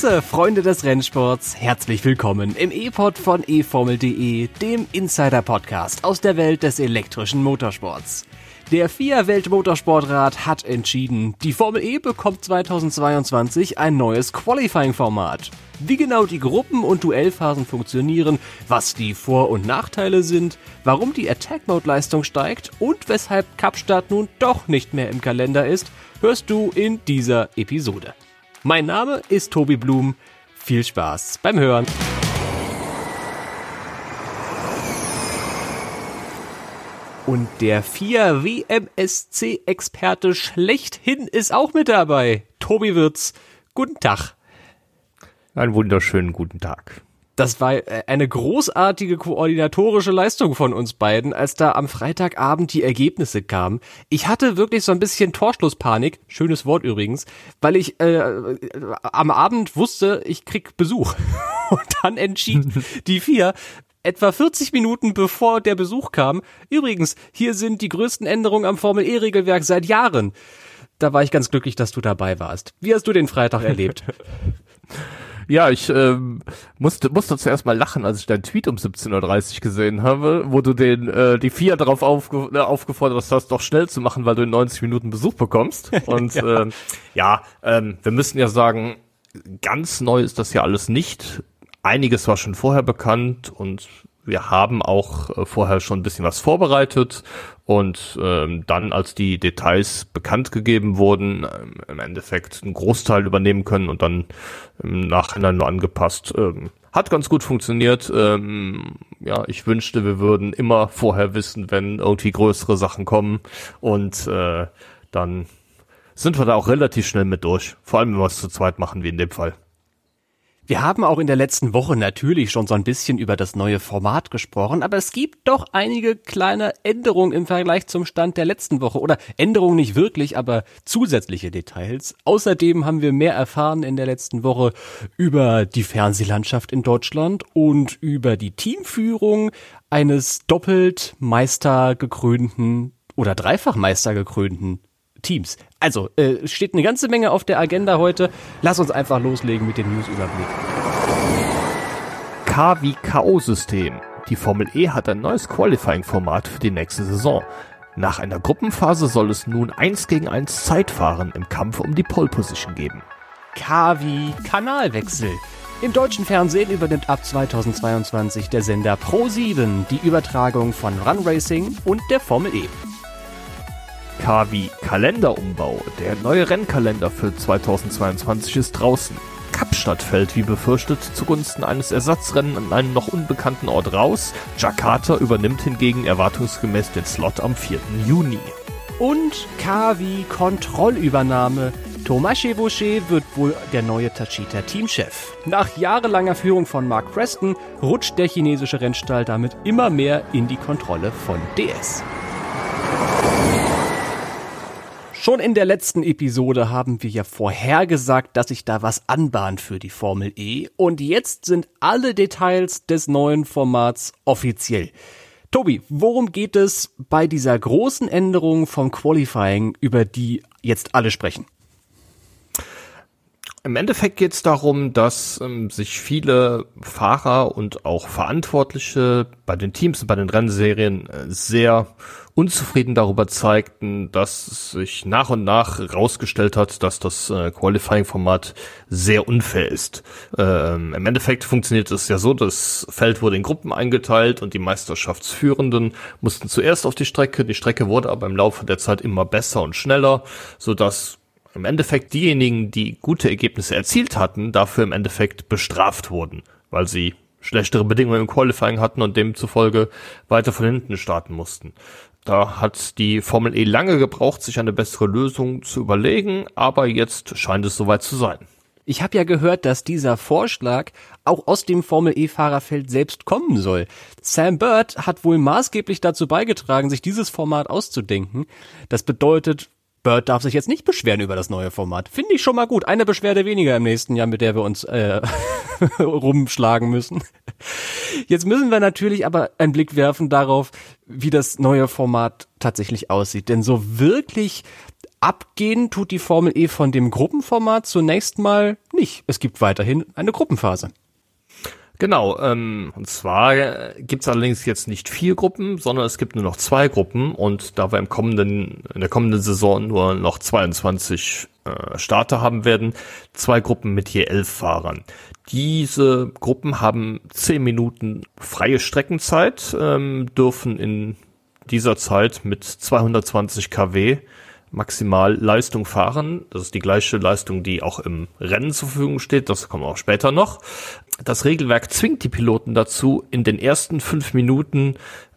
Grüße, Freunde des Rennsports. Herzlich willkommen im E-Pod von eFormel.de, dem Insider-Podcast aus der Welt des elektrischen Motorsports. Der FIA Weltmotorsportrat hat entschieden, die Formel E bekommt 2022 ein neues Qualifying-Format. Wie genau die Gruppen- und Duellphasen funktionieren, was die Vor- und Nachteile sind, warum die Attack-Mode-Leistung steigt und weshalb Kapstadt nun doch nicht mehr im Kalender ist, hörst du in dieser Episode. Mein Name ist Tobi Blum. Viel Spaß beim Hören. Und der 4 WMSC-Experte schlechthin ist auch mit dabei. Tobi Wirz, guten Tag. Einen wunderschönen guten Tag. Das war äh, eine großartige koordinatorische Leistung von uns beiden, als da am Freitagabend die Ergebnisse kamen. Ich hatte wirklich so ein bisschen Torschlusspanik, schönes Wort übrigens, weil ich äh, am Abend wusste, ich krieg Besuch. Und dann entschied die vier, etwa 40 Minuten bevor der Besuch kam. Übrigens, hier sind die größten Änderungen am Formel E-Regelwerk seit Jahren. Da war ich ganz glücklich, dass du dabei warst. Wie hast du den Freitag erlebt? Ja, ich ähm, musste, musste zuerst mal lachen, als ich deinen Tweet um 17.30 Uhr gesehen habe, wo du den die äh, vier darauf aufge äh, aufgefordert hast, doch schnell zu machen, weil du in 90 Minuten Besuch bekommst. Und ja, ähm, ja ähm, wir müssen ja sagen, ganz neu ist das ja alles nicht. Einiges war schon vorher bekannt und wir haben auch äh, vorher schon ein bisschen was vorbereitet und ähm, dann, als die Details bekannt gegeben wurden, ähm, im Endeffekt einen Großteil übernehmen können und dann im Nachhinein nur angepasst. Ähm, hat ganz gut funktioniert. Ähm, ja, ich wünschte, wir würden immer vorher wissen, wenn irgendwie größere Sachen kommen und äh, dann sind wir da auch relativ schnell mit durch. Vor allem, wenn wir es zu zweit machen, wie in dem Fall. Wir haben auch in der letzten Woche natürlich schon so ein bisschen über das neue Format gesprochen, aber es gibt doch einige kleine Änderungen im Vergleich zum Stand der letzten Woche oder Änderungen nicht wirklich, aber zusätzliche Details. Außerdem haben wir mehr erfahren in der letzten Woche über die Fernsehlandschaft in Deutschland und über die Teamführung eines doppelt Meistergekrönten oder Dreifachmeister gekrönten Teams. Also, äh, steht eine ganze Menge auf der Agenda heute. Lass uns einfach loslegen mit dem Newsüberblick. K wie K.O.-System. Die Formel E hat ein neues Qualifying-Format für die nächste Saison. Nach einer Gruppenphase soll es nun 1 gegen 1 Zeitfahren im Kampf um die Pole Position geben. K wie Kanalwechsel. Im deutschen Fernsehen übernimmt ab 2022 der Sender Pro7 die Übertragung von Run Racing und der Formel E. KW Kalenderumbau. Der neue Rennkalender für 2022 ist draußen. Kapstadt fällt wie befürchtet zugunsten eines Ersatzrennen an einem noch unbekannten Ort raus. Jakarta übernimmt hingegen erwartungsgemäß den Slot am 4. Juni. Und KW Kontrollübernahme. Thomas Chevauchet wird wohl der neue Tachita Teamchef. Nach jahrelanger Führung von Mark Preston rutscht der chinesische Rennstall damit immer mehr in die Kontrolle von DS. Schon in der letzten Episode haben wir ja vorhergesagt, dass sich da was anbahnt für die Formel E. Und jetzt sind alle Details des neuen Formats offiziell. Tobi, worum geht es bei dieser großen Änderung vom Qualifying, über die jetzt alle sprechen? Im Endeffekt geht es darum, dass ähm, sich viele Fahrer und auch Verantwortliche bei den Teams und bei den Rennserien äh, sehr unzufrieden darüber zeigten, dass sich nach und nach herausgestellt hat, dass das äh, Qualifying-Format sehr unfair ist. Ähm, Im Endeffekt funktioniert es ja so, das Feld wurde in Gruppen eingeteilt und die Meisterschaftsführenden mussten zuerst auf die Strecke. Die Strecke wurde aber im Laufe der Zeit immer besser und schneller, so dass im Endeffekt diejenigen, die gute Ergebnisse erzielt hatten, dafür im Endeffekt bestraft wurden, weil sie schlechtere Bedingungen im Qualifying hatten und demzufolge weiter von hinten starten mussten. Da hat die Formel E lange gebraucht, sich eine bessere Lösung zu überlegen, aber jetzt scheint es soweit zu sein. Ich habe ja gehört, dass dieser Vorschlag auch aus dem Formel E-Fahrerfeld selbst kommen soll. Sam Bird hat wohl maßgeblich dazu beigetragen, sich dieses Format auszudenken. Das bedeutet, Bird darf sich jetzt nicht beschweren über das neue Format. Finde ich schon mal gut. Eine Beschwerde weniger im nächsten Jahr, mit der wir uns äh, rumschlagen müssen. Jetzt müssen wir natürlich aber einen Blick werfen darauf, wie das neue Format tatsächlich aussieht. Denn so wirklich abgehen tut die Formel E von dem Gruppenformat zunächst mal nicht. Es gibt weiterhin eine Gruppenphase. Genau, ähm, und zwar äh, gibt es allerdings jetzt nicht vier Gruppen, sondern es gibt nur noch zwei Gruppen und da wir im kommenden, in der kommenden Saison nur noch 22 äh, Starter haben werden, zwei Gruppen mit je elf Fahrern. Diese Gruppen haben zehn Minuten freie Streckenzeit, ähm, dürfen in dieser Zeit mit 220 kW maximal Leistung fahren. Das ist die gleiche Leistung, die auch im Rennen zur Verfügung steht. Das kommt auch später noch. Das Regelwerk zwingt die Piloten dazu, in den ersten fünf Minuten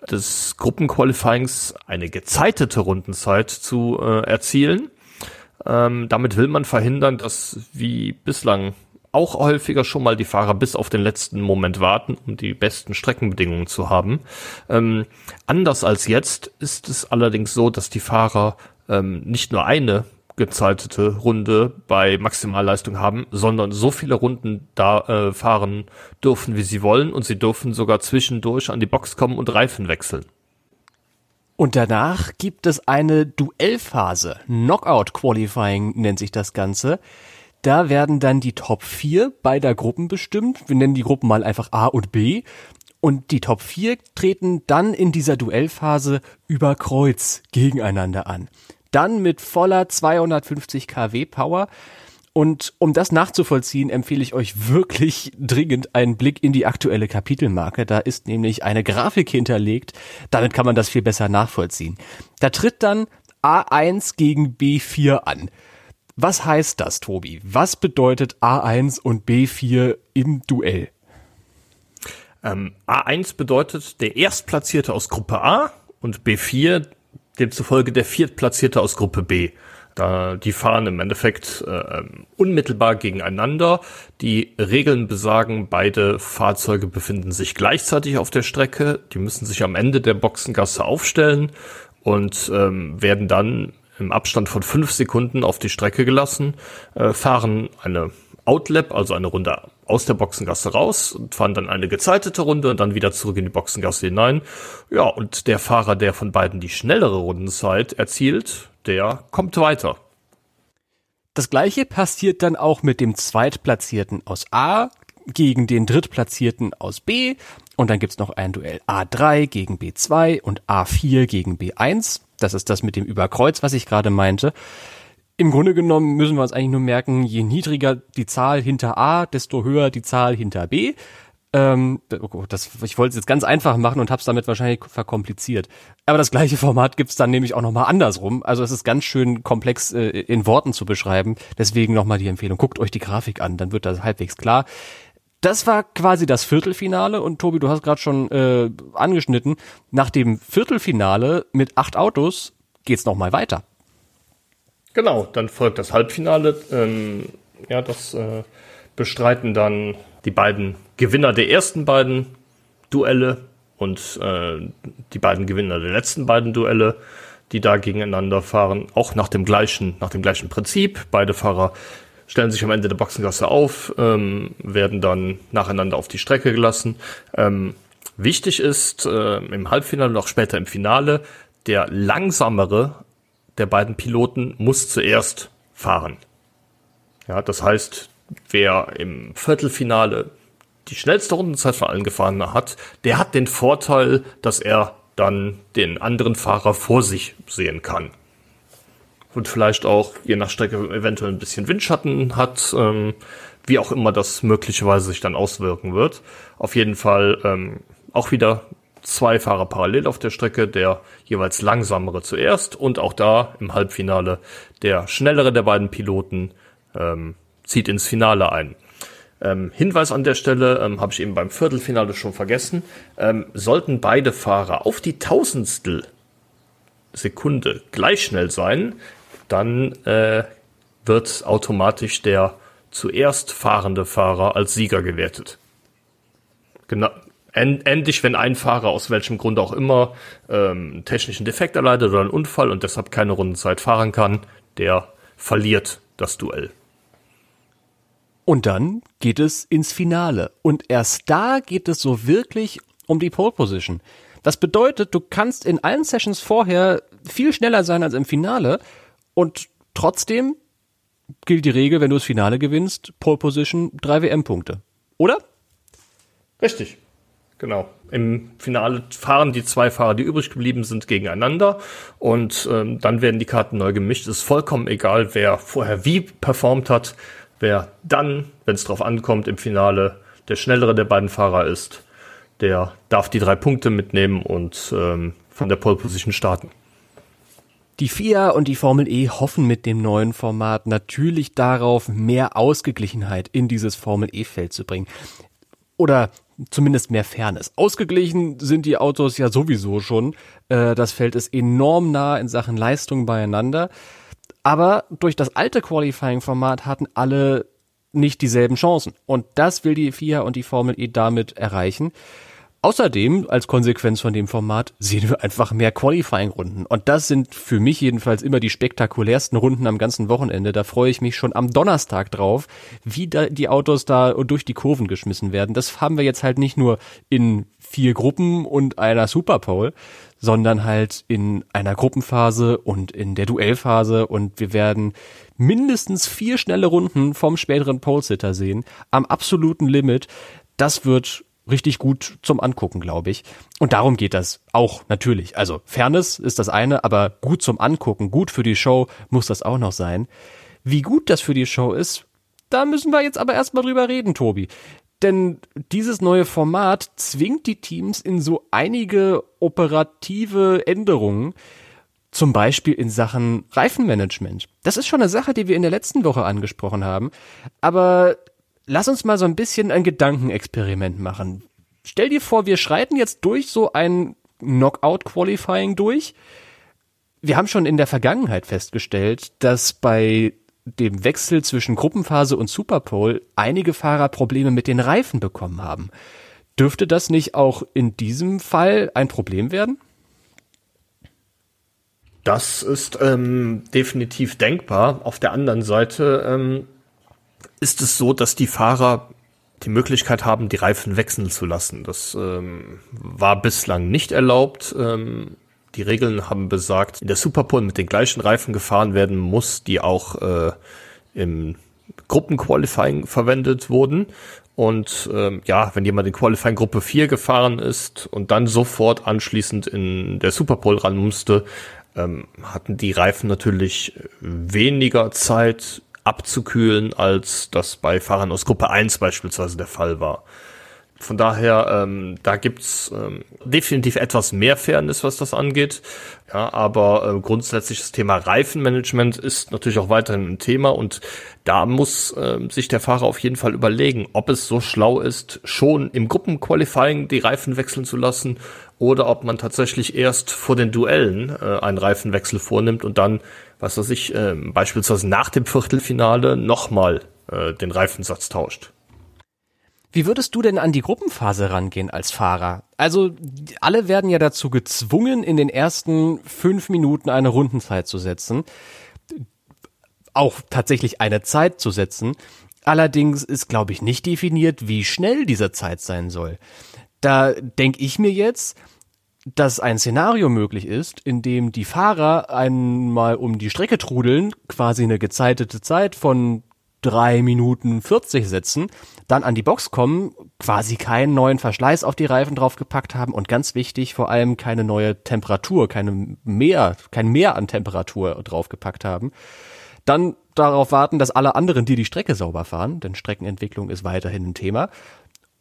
des Gruppenqualifyings eine gezeitete Rundenzeit zu äh, erzielen. Ähm, damit will man verhindern, dass wie bislang auch häufiger schon mal die Fahrer bis auf den letzten Moment warten, um die besten Streckenbedingungen zu haben. Ähm, anders als jetzt ist es allerdings so, dass die Fahrer ähm, nicht nur eine gezeitete Runde bei Maximalleistung haben, sondern so viele Runden da äh, fahren dürfen, wie sie wollen und sie dürfen sogar zwischendurch an die Box kommen und Reifen wechseln. Und danach gibt es eine Duellphase. Knockout Qualifying nennt sich das Ganze. Da werden dann die Top 4 beider Gruppen bestimmt. Wir nennen die Gruppen mal einfach A und B. Und die Top 4 treten dann in dieser Duellphase über Kreuz gegeneinander an dann mit voller 250 kW Power. Und um das nachzuvollziehen, empfehle ich euch wirklich dringend einen Blick in die aktuelle Kapitelmarke. Da ist nämlich eine Grafik hinterlegt. Damit kann man das viel besser nachvollziehen. Da tritt dann A1 gegen B4 an. Was heißt das, Tobi? Was bedeutet A1 und B4 im Duell? Ähm, A1 bedeutet der Erstplatzierte aus Gruppe A und B4 demzufolge der Viertplatzierte aus Gruppe B. Da, die fahren im Endeffekt äh, unmittelbar gegeneinander. Die Regeln besagen, beide Fahrzeuge befinden sich gleichzeitig auf der Strecke. Die müssen sich am Ende der Boxengasse aufstellen und ähm, werden dann im Abstand von fünf Sekunden auf die Strecke gelassen, äh, fahren eine Outlap, also eine Runde aus der Boxengasse raus und fahren dann eine gezeitete Runde und dann wieder zurück in die Boxengasse hinein. Ja, und der Fahrer, der von beiden die schnellere Rundenzeit erzielt, der kommt weiter. Das gleiche passiert dann auch mit dem Zweitplatzierten aus A gegen den Drittplatzierten aus B und dann gibt's noch ein Duell A3 gegen B2 und A4 gegen B1. Das ist das mit dem Überkreuz, was ich gerade meinte. Im Grunde genommen müssen wir uns eigentlich nur merken, je niedriger die Zahl hinter A, desto höher die Zahl hinter B. Ähm, oh das, ich wollte es jetzt ganz einfach machen und habe es damit wahrscheinlich verkompliziert. Aber das gleiche Format gibt's dann nämlich auch nochmal andersrum. Also es ist ganz schön komplex äh, in Worten zu beschreiben. Deswegen nochmal die Empfehlung, guckt euch die Grafik an, dann wird das halbwegs klar. Das war quasi das Viertelfinale und Tobi, du hast gerade schon äh, angeschnitten. Nach dem Viertelfinale mit acht Autos geht's nochmal weiter. Genau, dann folgt das Halbfinale. Ähm, ja, das äh, bestreiten dann die beiden Gewinner der ersten beiden Duelle und äh, die beiden Gewinner der letzten beiden Duelle, die da gegeneinander fahren, auch nach dem gleichen, nach dem gleichen Prinzip. Beide Fahrer stellen sich am Ende der Boxengasse auf, ähm, werden dann nacheinander auf die Strecke gelassen. Ähm, wichtig ist äh, im Halbfinale und auch später im Finale, der langsamere der beiden Piloten muss zuerst fahren. Ja, das heißt, wer im Viertelfinale die schnellste Rundenzeit von allen gefahren hat, der hat den Vorteil, dass er dann den anderen Fahrer vor sich sehen kann. Und vielleicht auch je nach Strecke eventuell ein bisschen Windschatten hat, ähm, wie auch immer das möglicherweise sich dann auswirken wird. Auf jeden Fall ähm, auch wieder zwei Fahrer parallel auf der Strecke, der jeweils langsamere zuerst und auch da im Halbfinale der schnellere der beiden Piloten ähm, zieht ins Finale ein. Ähm, Hinweis an der Stelle, ähm, habe ich eben beim Viertelfinale schon vergessen, ähm, sollten beide Fahrer auf die Tausendstel Sekunde gleich schnell sein, dann äh, wird automatisch der zuerst fahrende Fahrer als Sieger gewertet. Genau, endlich, wenn ein Fahrer aus welchem Grund auch immer ähm, technischen Defekt erleidet oder einen Unfall und deshalb keine Rundenzeit fahren kann, der verliert das Duell. Und dann geht es ins Finale. Und erst da geht es so wirklich um die Pole Position. Das bedeutet, du kannst in allen Sessions vorher viel schneller sein als im Finale und Trotzdem gilt die Regel, wenn du das Finale gewinnst, Pole Position, drei WM-Punkte. Oder? Richtig. Genau. Im Finale fahren die zwei Fahrer, die übrig geblieben sind, gegeneinander und ähm, dann werden die Karten neu gemischt. Es ist vollkommen egal, wer vorher wie performt hat, wer dann, wenn es drauf ankommt, im Finale der schnellere der beiden Fahrer ist, der darf die drei Punkte mitnehmen und ähm, von der Pole Position starten. Die FIA und die Formel E hoffen mit dem neuen Format natürlich darauf, mehr Ausgeglichenheit in dieses Formel E-Feld zu bringen. Oder zumindest mehr Fairness. Ausgeglichen sind die Autos ja sowieso schon. Äh, das Feld ist enorm nah in Sachen Leistung beieinander. Aber durch das alte Qualifying-Format hatten alle nicht dieselben Chancen. Und das will die FIA und die Formel E damit erreichen. Außerdem, als Konsequenz von dem Format, sehen wir einfach mehr Qualifying-Runden. Und das sind für mich jedenfalls immer die spektakulärsten Runden am ganzen Wochenende. Da freue ich mich schon am Donnerstag drauf, wie da die Autos da durch die Kurven geschmissen werden. Das haben wir jetzt halt nicht nur in vier Gruppen und einer Superpole, sondern halt in einer Gruppenphase und in der Duellphase. Und wir werden mindestens vier schnelle Runden vom späteren Pole-Sitter sehen, am absoluten Limit. Das wird richtig gut zum Angucken, glaube ich. Und darum geht das auch natürlich. Also Fairness ist das eine, aber gut zum Angucken, gut für die Show muss das auch noch sein. Wie gut das für die Show ist, da müssen wir jetzt aber erstmal drüber reden, Tobi. Denn dieses neue Format zwingt die Teams in so einige operative Änderungen, zum Beispiel in Sachen Reifenmanagement. Das ist schon eine Sache, die wir in der letzten Woche angesprochen haben. Aber lass uns mal so ein bisschen ein Gedankenexperiment machen. Stell dir vor, wir schreiten jetzt durch so ein Knockout-Qualifying durch. Wir haben schon in der Vergangenheit festgestellt, dass bei dem Wechsel zwischen Gruppenphase und Superpole einige Fahrer Probleme mit den Reifen bekommen haben. Dürfte das nicht auch in diesem Fall ein Problem werden? Das ist ähm, definitiv denkbar. Auf der anderen Seite ähm, ist es so, dass die Fahrer die Möglichkeit haben, die Reifen wechseln zu lassen. Das ähm, war bislang nicht erlaubt. Ähm, die Regeln haben besagt, in der Superpole mit den gleichen Reifen gefahren werden muss, die auch äh, im Gruppenqualifying verwendet wurden. Und ähm, ja, wenn jemand in Qualifying Gruppe 4 gefahren ist und dann sofort anschließend in der Superpole ran musste, ähm, hatten die Reifen natürlich weniger Zeit, abzukühlen, als das bei Fahrern aus Gruppe 1 beispielsweise der Fall war. Von daher, ähm, da gibt's ähm, definitiv etwas mehr Fairness, was das angeht. Ja, aber äh, grundsätzlich das Thema Reifenmanagement ist natürlich auch weiterhin ein Thema und da muss äh, sich der Fahrer auf jeden Fall überlegen, ob es so schlau ist, schon im Gruppenqualifying die Reifen wechseln zu lassen oder ob man tatsächlich erst vor den Duellen äh, einen Reifenwechsel vornimmt und dann was weiß ich, äh, beispielsweise nach dem Viertelfinale nochmal äh, den Reifensatz tauscht. Wie würdest du denn an die Gruppenphase rangehen als Fahrer? Also alle werden ja dazu gezwungen, in den ersten fünf Minuten eine Rundenzeit zu setzen. Auch tatsächlich eine Zeit zu setzen. Allerdings ist, glaube ich, nicht definiert, wie schnell diese Zeit sein soll. Da denke ich mir jetzt, dass ein Szenario möglich ist, in dem die Fahrer einmal um die Strecke trudeln, quasi eine gezeitete Zeit von drei Minuten 40 setzen, dann an die Box kommen, quasi keinen neuen Verschleiß auf die Reifen draufgepackt haben und ganz wichtig, vor allem keine neue Temperatur, keine mehr, kein Mehr an Temperatur draufgepackt haben. Dann darauf warten, dass alle anderen, die die Strecke sauber fahren, denn Streckenentwicklung ist weiterhin ein Thema,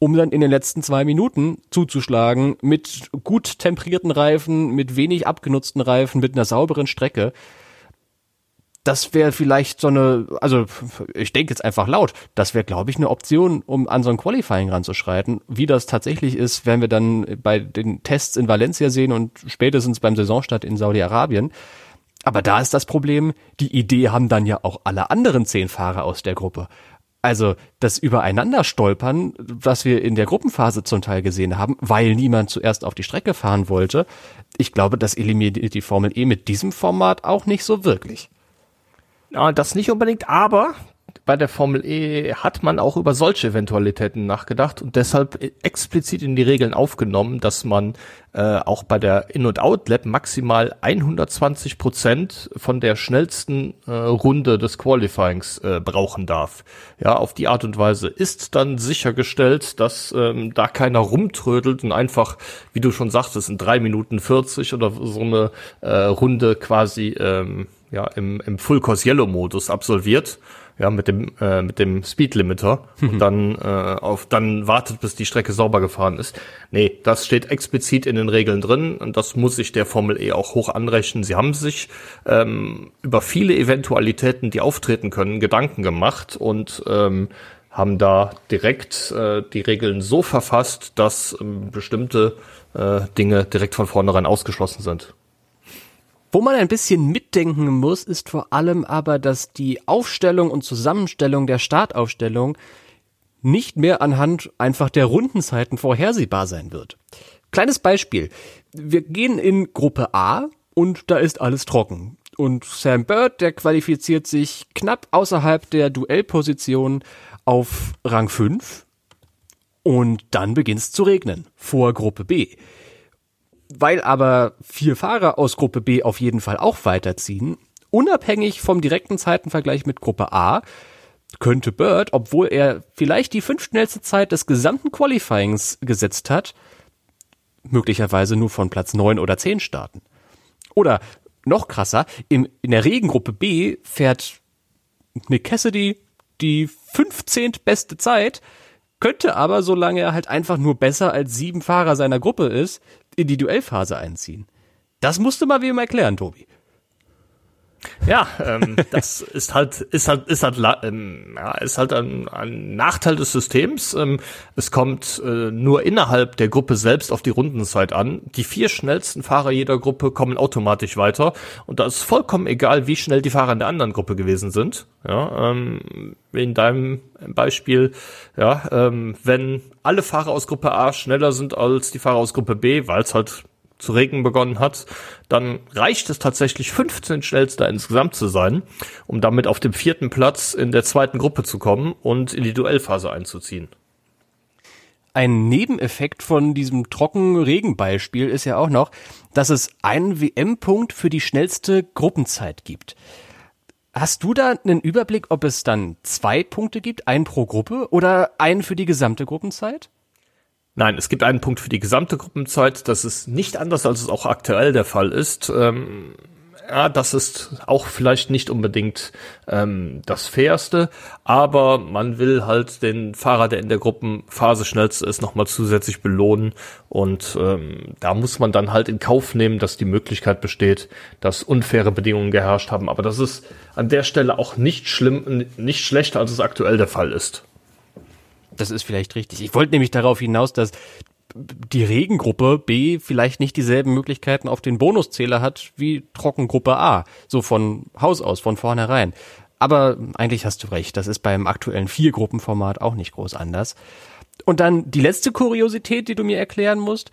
um dann in den letzten zwei Minuten zuzuschlagen mit gut temperierten Reifen, mit wenig abgenutzten Reifen, mit einer sauberen Strecke. Das wäre vielleicht so eine, also ich denke jetzt einfach laut, das wäre, glaube ich, eine Option, um an so ein Qualifying ranzuschreiten. Wie das tatsächlich ist, werden wir dann bei den Tests in Valencia sehen und spätestens beim Saisonstart in Saudi-Arabien. Aber da ist das Problem, die Idee haben dann ja auch alle anderen zehn Fahrer aus der Gruppe. Also das Übereinanderstolpern, was wir in der Gruppenphase zum Teil gesehen haben, weil niemand zuerst auf die Strecke fahren wollte, ich glaube, das eliminiert die Formel E mit diesem Format auch nicht so wirklich. Ja, das nicht unbedingt, aber bei der Formel E hat man auch über solche Eventualitäten nachgedacht und deshalb explizit in die Regeln aufgenommen, dass man äh, auch bei der In- und Out-Lap maximal 120 Prozent von der schnellsten äh, Runde des Qualifyings äh, brauchen darf. Ja, auf die Art und Weise ist dann sichergestellt, dass ähm, da keiner rumtrödelt und einfach, wie du schon sagtest, in drei Minuten 40 oder so eine äh, Runde quasi ähm, ja, im, im Full Course Yellow Modus absolviert, ja, mit dem, äh, mit dem Speed Limiter und dann, äh, auf, dann wartet, bis die Strecke sauber gefahren ist. Nee, das steht explizit in den Regeln drin und das muss sich der Formel E auch hoch anrechnen. Sie haben sich ähm, über viele Eventualitäten, die auftreten können, Gedanken gemacht und ähm, haben da direkt äh, die Regeln so verfasst, dass ähm, bestimmte äh, Dinge direkt von vornherein ausgeschlossen sind. Wo man ein bisschen mitdenken muss, ist vor allem aber, dass die Aufstellung und Zusammenstellung der Startaufstellung nicht mehr anhand einfach der Rundenzeiten vorhersehbar sein wird. Kleines Beispiel. Wir gehen in Gruppe A und da ist alles trocken. Und Sam Bird, der qualifiziert sich knapp außerhalb der Duellposition auf Rang 5. Und dann beginnt es zu regnen. Vor Gruppe B. Weil aber vier Fahrer aus Gruppe B auf jeden Fall auch weiterziehen, unabhängig vom direkten Zeitenvergleich mit Gruppe A, könnte Bird, obwohl er vielleicht die fünftschnellste Zeit des gesamten Qualifyings gesetzt hat, möglicherweise nur von Platz 9 oder 10 starten. Oder noch krasser, im, in der Regengruppe B fährt Nick Cassidy die 15. beste Zeit, könnte aber, solange er halt einfach nur besser als sieben Fahrer seiner Gruppe ist, in die Duellphase einziehen. Das musste mal wem erklären, Tobi. Ja, ähm, das ist halt, ist halt, ist halt, ähm, ja, ist halt ein, ein Nachteil des Systems. Ähm, es kommt äh, nur innerhalb der Gruppe selbst auf die Rundenzeit an. Die vier schnellsten Fahrer jeder Gruppe kommen automatisch weiter und da ist vollkommen egal, wie schnell die Fahrer in der anderen Gruppe gewesen sind. Ja, ähm, in deinem Beispiel, ja, ähm, wenn alle Fahrer aus Gruppe A schneller sind als die Fahrer aus Gruppe B, weil es halt zu regnen begonnen hat, dann reicht es tatsächlich 15 schnellster insgesamt zu sein, um damit auf dem vierten Platz in der zweiten Gruppe zu kommen und in die Duellphase einzuziehen. Ein Nebeneffekt von diesem trockenen Regenbeispiel ist ja auch noch, dass es einen WM-Punkt für die schnellste Gruppenzeit gibt. Hast du da einen Überblick, ob es dann zwei Punkte gibt, einen pro Gruppe oder einen für die gesamte Gruppenzeit? Nein, es gibt einen Punkt für die gesamte Gruppenzeit. Das ist nicht anders, als es auch aktuell der Fall ist. Ähm, ja, das ist auch vielleicht nicht unbedingt ähm, das Fairste, aber man will halt den Fahrer, der in der Gruppenphase schnellste ist, nochmal zusätzlich belohnen. Und ähm, da muss man dann halt in Kauf nehmen, dass die Möglichkeit besteht, dass unfaire Bedingungen geherrscht haben. Aber das ist an der Stelle auch nicht schlimm, nicht schlechter, als es aktuell der Fall ist. Das ist vielleicht richtig. Ich wollte nämlich darauf hinaus, dass die Regengruppe B vielleicht nicht dieselben Möglichkeiten auf den Bonuszähler hat wie Trockengruppe A. So von Haus aus, von vornherein. Aber eigentlich hast du recht. Das ist beim aktuellen Vier-Gruppenformat auch nicht groß anders. Und dann die letzte Kuriosität, die du mir erklären musst.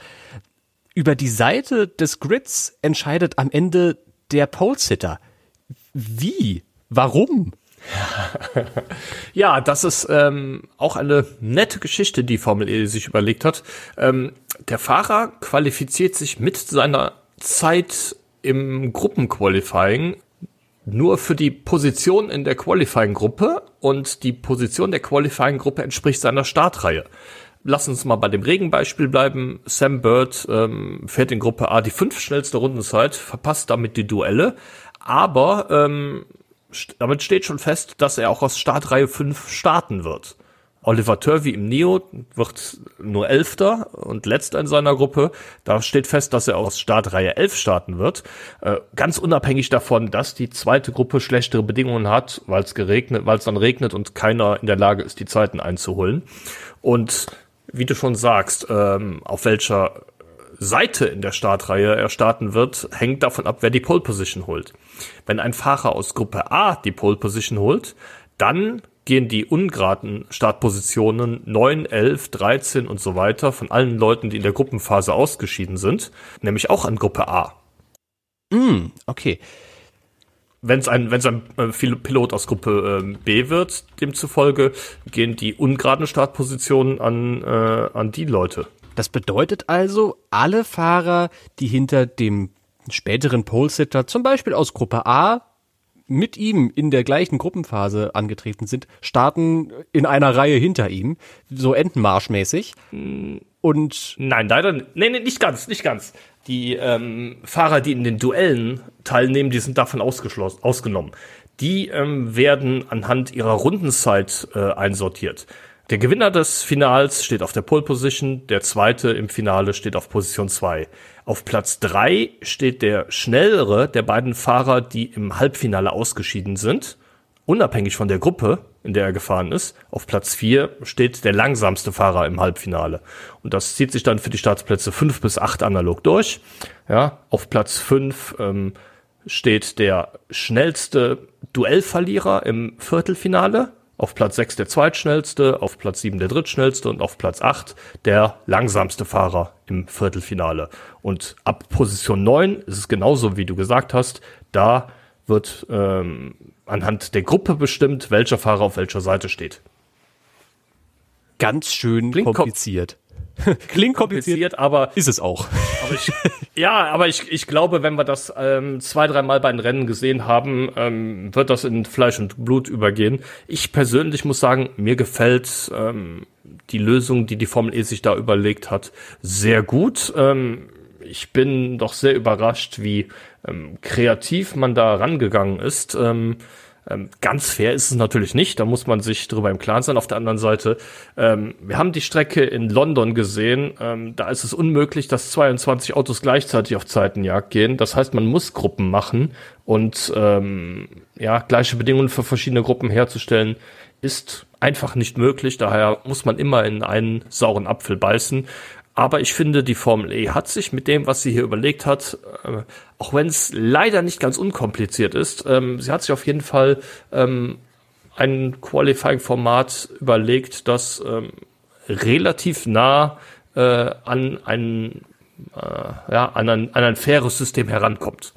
Über die Seite des Grids entscheidet am Ende der Pole-Sitter. Wie? Warum? Ja, das ist ähm, auch eine nette Geschichte, die Formel E sich überlegt hat. Ähm, der Fahrer qualifiziert sich mit seiner Zeit im Gruppenqualifying nur für die Position in der Qualifying-Gruppe und die Position der Qualifying-Gruppe entspricht seiner Startreihe. Lass uns mal bei dem Regenbeispiel bleiben. Sam Bird ähm, fährt in Gruppe A die fünf schnellste Rundenzeit, verpasst damit die Duelle, aber ähm, damit steht schon fest, dass er auch aus Startreihe 5 starten wird. Oliver Turvey im Neo wird nur Elfter und Letzter in seiner Gruppe. Da steht fest, dass er aus Startreihe 11 starten wird. Äh, ganz unabhängig davon, dass die zweite Gruppe schlechtere Bedingungen hat, weil es geregnet, weil es dann regnet und keiner in der Lage ist, die Zeiten einzuholen. Und wie du schon sagst, ähm, auf welcher Seite in der Startreihe er starten wird, hängt davon ab, wer die Pole Position holt. Wenn ein Fahrer aus Gruppe A die Pole Position holt, dann gehen die ungeraden Startpositionen 9, 11, 13 und so weiter von allen Leuten, die in der Gruppenphase ausgeschieden sind, nämlich auch an Gruppe A. Mm, okay. wenn es ein, wenn es ein äh, Pilot aus Gruppe äh, B wird, demzufolge gehen die ungeraden Startpositionen an, äh, an die Leute. Das bedeutet also, alle Fahrer, die hinter dem späteren Pole-Sitter, zum Beispiel aus Gruppe A, mit ihm in der gleichen Gruppenphase angetreten sind, starten in einer Reihe hinter ihm, so Entenmarschmäßig. Und nein, leider nee, nee, nicht ganz, nicht ganz. Die ähm, Fahrer, die in den Duellen teilnehmen, die sind davon ausgeschlossen, ausgenommen. Die ähm, werden anhand ihrer Rundenzeit äh, einsortiert. Der Gewinner des Finals steht auf der Pole Position, der zweite im Finale steht auf Position 2. Auf Platz 3 steht der schnellere der beiden Fahrer, die im Halbfinale ausgeschieden sind, unabhängig von der Gruppe, in der er gefahren ist. Auf Platz 4 steht der langsamste Fahrer im Halbfinale. Und das zieht sich dann für die Startplätze 5 bis 8 analog durch. Ja, auf Platz 5 ähm, steht der schnellste Duellverlierer im Viertelfinale auf Platz 6 der zweitschnellste, auf Platz 7 der drittschnellste und auf Platz 8 der langsamste Fahrer im Viertelfinale. Und ab Position 9 ist es genauso, wie du gesagt hast, da wird ähm, anhand der Gruppe bestimmt, welcher Fahrer auf welcher Seite steht. Ganz schön Klingt kompliziert. Klingt kompliziert, aber ist es auch. Aber ich, ja, aber ich, ich glaube, wenn wir das ähm, zwei, dreimal bei den Rennen gesehen haben, ähm, wird das in Fleisch und Blut übergehen. Ich persönlich muss sagen, mir gefällt ähm, die Lösung, die die Formel E sich da überlegt hat, sehr gut. Ähm, ich bin doch sehr überrascht, wie ähm, kreativ man da rangegangen ist. Ähm, ähm, ganz fair ist es natürlich nicht, da muss man sich darüber im Klaren sein. Auf der anderen Seite, ähm, wir haben die Strecke in London gesehen, ähm, da ist es unmöglich, dass 22 Autos gleichzeitig auf Zeitenjagd gehen. Das heißt, man muss Gruppen machen und ähm, ja, gleiche Bedingungen für verschiedene Gruppen herzustellen, ist einfach nicht möglich. Daher muss man immer in einen sauren Apfel beißen. Aber ich finde, die Formel E hat sich mit dem, was sie hier überlegt hat, äh, auch wenn es leider nicht ganz unkompliziert ist, ähm, sie hat sich auf jeden Fall ähm, ein Qualifying-Format überlegt, das ähm, relativ nah äh, an ein, äh, ja, an ein, an ein faires System herankommt.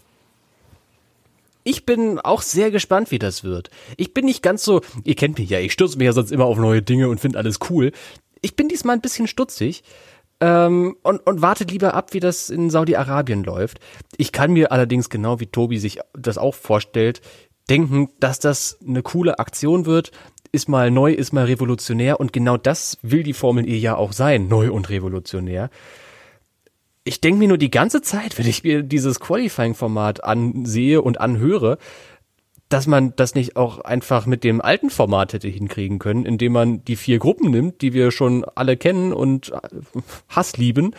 Ich bin auch sehr gespannt, wie das wird. Ich bin nicht ganz so, ihr kennt mich ja, ich stürze mich ja sonst immer auf neue Dinge und finde alles cool. Ich bin diesmal ein bisschen stutzig, ähm, und, und wartet lieber ab, wie das in Saudi-Arabien läuft. Ich kann mir allerdings genau wie Tobi sich das auch vorstellt, denken, dass das eine coole Aktion wird, ist mal neu, ist mal revolutionär und genau das will die Formel E ja auch sein, neu und revolutionär. Ich denke mir nur die ganze Zeit, wenn ich mir dieses Qualifying-Format ansehe und anhöre, dass man das nicht auch einfach mit dem alten Format hätte hinkriegen können, indem man die vier Gruppen nimmt, die wir schon alle kennen und äh, Hass lieben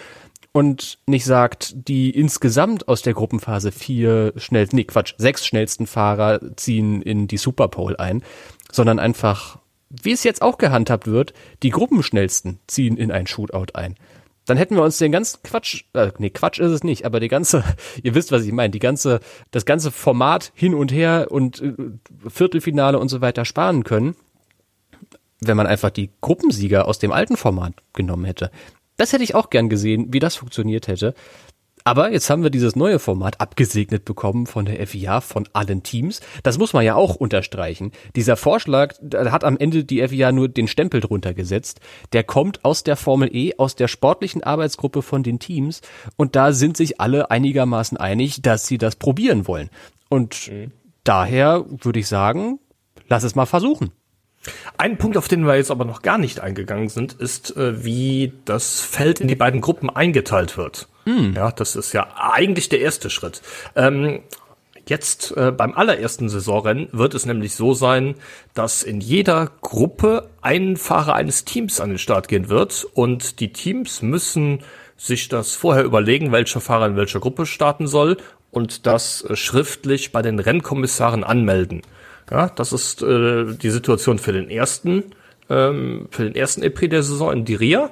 und nicht sagt, die insgesamt aus der Gruppenphase vier schnell, nee, Quatsch, sechs schnellsten Fahrer ziehen in die Superpole ein, sondern einfach, wie es jetzt auch gehandhabt wird, die Gruppenschnellsten ziehen in ein Shootout ein dann hätten wir uns den ganzen Quatsch, äh, nee, Quatsch ist es nicht, aber die ganze, ihr wisst, was ich meine, die ganze, das ganze Format hin und her und äh, Viertelfinale und so weiter sparen können, wenn man einfach die Gruppensieger aus dem alten Format genommen hätte. Das hätte ich auch gern gesehen, wie das funktioniert hätte. Aber jetzt haben wir dieses neue Format abgesegnet bekommen von der FIA, von allen Teams. Das muss man ja auch unterstreichen. Dieser Vorschlag hat am Ende die FIA nur den Stempel drunter gesetzt. Der kommt aus der Formel E, aus der sportlichen Arbeitsgruppe von den Teams. Und da sind sich alle einigermaßen einig, dass sie das probieren wollen. Und mhm. daher würde ich sagen, lass es mal versuchen. Ein Punkt, auf den wir jetzt aber noch gar nicht eingegangen sind, ist, äh, wie das Feld in die beiden Gruppen eingeteilt wird. Mm. Ja, das ist ja eigentlich der erste Schritt. Ähm, jetzt äh, beim allerersten Saisonrennen wird es nämlich so sein, dass in jeder Gruppe ein Fahrer eines Teams an den Start gehen wird und die Teams müssen sich das vorher überlegen, welcher Fahrer in welcher Gruppe starten soll und das äh, schriftlich bei den Rennkommissaren anmelden. Ja, das ist äh, die Situation für den ersten, ähm, für den ersten EP der Saison in Diria.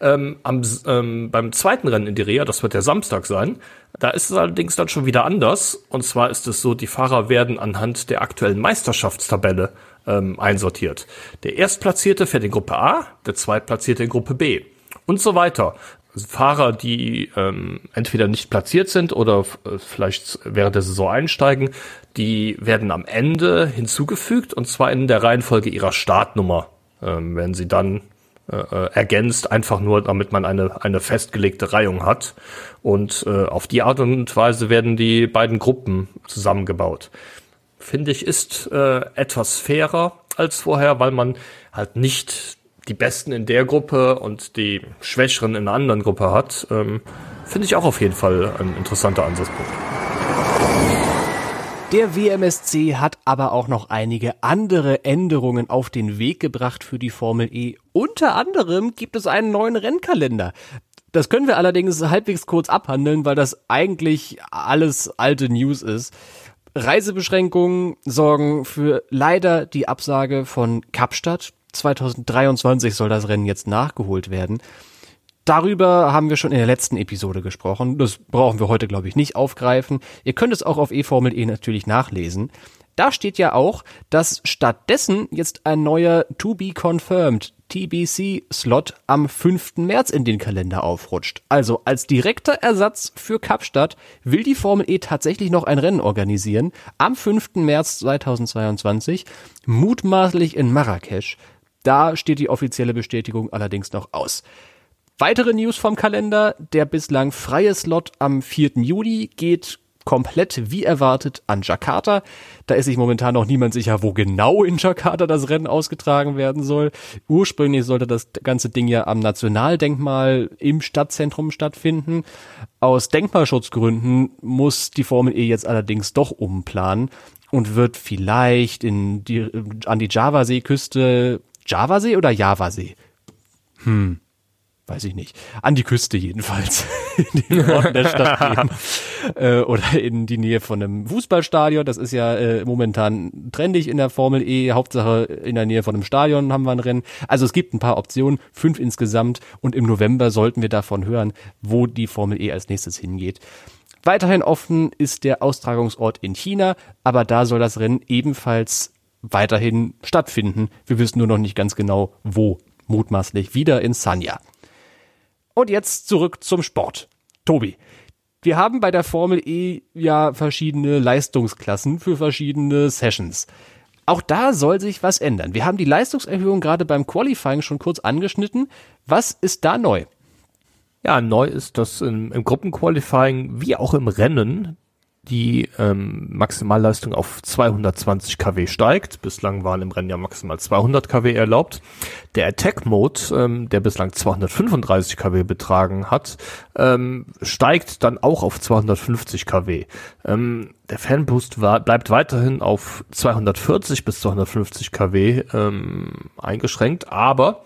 Ähm, am, ähm, beim zweiten Rennen in Diria, das wird der Samstag sein, da ist es allerdings dann schon wieder anders. Und zwar ist es so, die Fahrer werden anhand der aktuellen Meisterschaftstabelle ähm, einsortiert. Der Erstplatzierte fährt in Gruppe A, der Zweitplatzierte in Gruppe B und so weiter. Fahrer, die ähm, entweder nicht platziert sind oder äh, vielleicht während der Saison einsteigen, die werden am Ende hinzugefügt und zwar in der Reihenfolge ihrer Startnummer. Ähm, wenn sie dann äh, äh, ergänzt, einfach nur, damit man eine, eine festgelegte Reihung hat. Und äh, auf die Art und Weise werden die beiden Gruppen zusammengebaut. Finde ich, ist äh, etwas fairer als vorher, weil man halt nicht die Besten in der Gruppe und die Schwächeren in einer anderen Gruppe hat. Ähm, Finde ich auch auf jeden Fall ein interessanter Ansatzpunkt. Der WMSC hat aber auch noch einige andere Änderungen auf den Weg gebracht für die Formel E. Unter anderem gibt es einen neuen Rennkalender. Das können wir allerdings halbwegs kurz abhandeln, weil das eigentlich alles alte News ist. Reisebeschränkungen sorgen für leider die Absage von Kapstadt. 2023 soll das Rennen jetzt nachgeholt werden. Darüber haben wir schon in der letzten Episode gesprochen. Das brauchen wir heute, glaube ich, nicht aufgreifen. Ihr könnt es auch auf eFormel.e natürlich nachlesen. Da steht ja auch, dass stattdessen jetzt ein neuer To Be Confirmed TBC-Slot am 5. März in den Kalender aufrutscht. Also als direkter Ersatz für Kapstadt will die Formel E tatsächlich noch ein Rennen organisieren am 5. März 2022, mutmaßlich in Marrakesch. Da steht die offizielle Bestätigung allerdings noch aus. Weitere News vom Kalender. Der bislang freie Slot am 4. Juli geht komplett wie erwartet an Jakarta. Da ist sich momentan noch niemand sicher, wo genau in Jakarta das Rennen ausgetragen werden soll. Ursprünglich sollte das ganze Ding ja am Nationaldenkmal im Stadtzentrum stattfinden. Aus Denkmalschutzgründen muss die Formel E jetzt allerdings doch umplanen und wird vielleicht in die, an die Javasee-Küste, Javasee oder Javasee? Hm weiß ich nicht, an die Küste jedenfalls, in den Norden der Stadt gehen. äh, oder in die Nähe von einem Fußballstadion. Das ist ja äh, momentan trendig in der Formel E. Hauptsache in der Nähe von einem Stadion haben wir ein Rennen. Also es gibt ein paar Optionen, fünf insgesamt. Und im November sollten wir davon hören, wo die Formel E als nächstes hingeht. Weiterhin offen ist der Austragungsort in China, aber da soll das Rennen ebenfalls weiterhin stattfinden. Wir wissen nur noch nicht ganz genau, wo. Mutmaßlich wieder in Sanya. Und jetzt zurück zum Sport. Tobi, wir haben bei der Formel E ja verschiedene Leistungsklassen für verschiedene Sessions. Auch da soll sich was ändern. Wir haben die Leistungserhöhung gerade beim Qualifying schon kurz angeschnitten. Was ist da neu? Ja, neu ist, dass im, im Gruppenqualifying wie auch im Rennen die ähm, Maximalleistung auf 220 kW steigt. Bislang waren im Rennen ja maximal 200 kW erlaubt. Der Attack Mode, ähm, der bislang 235 kW betragen hat, ähm, steigt dann auch auf 250 kW. Ähm, der Fanboost war, bleibt weiterhin auf 240 bis 250 kW ähm, eingeschränkt, aber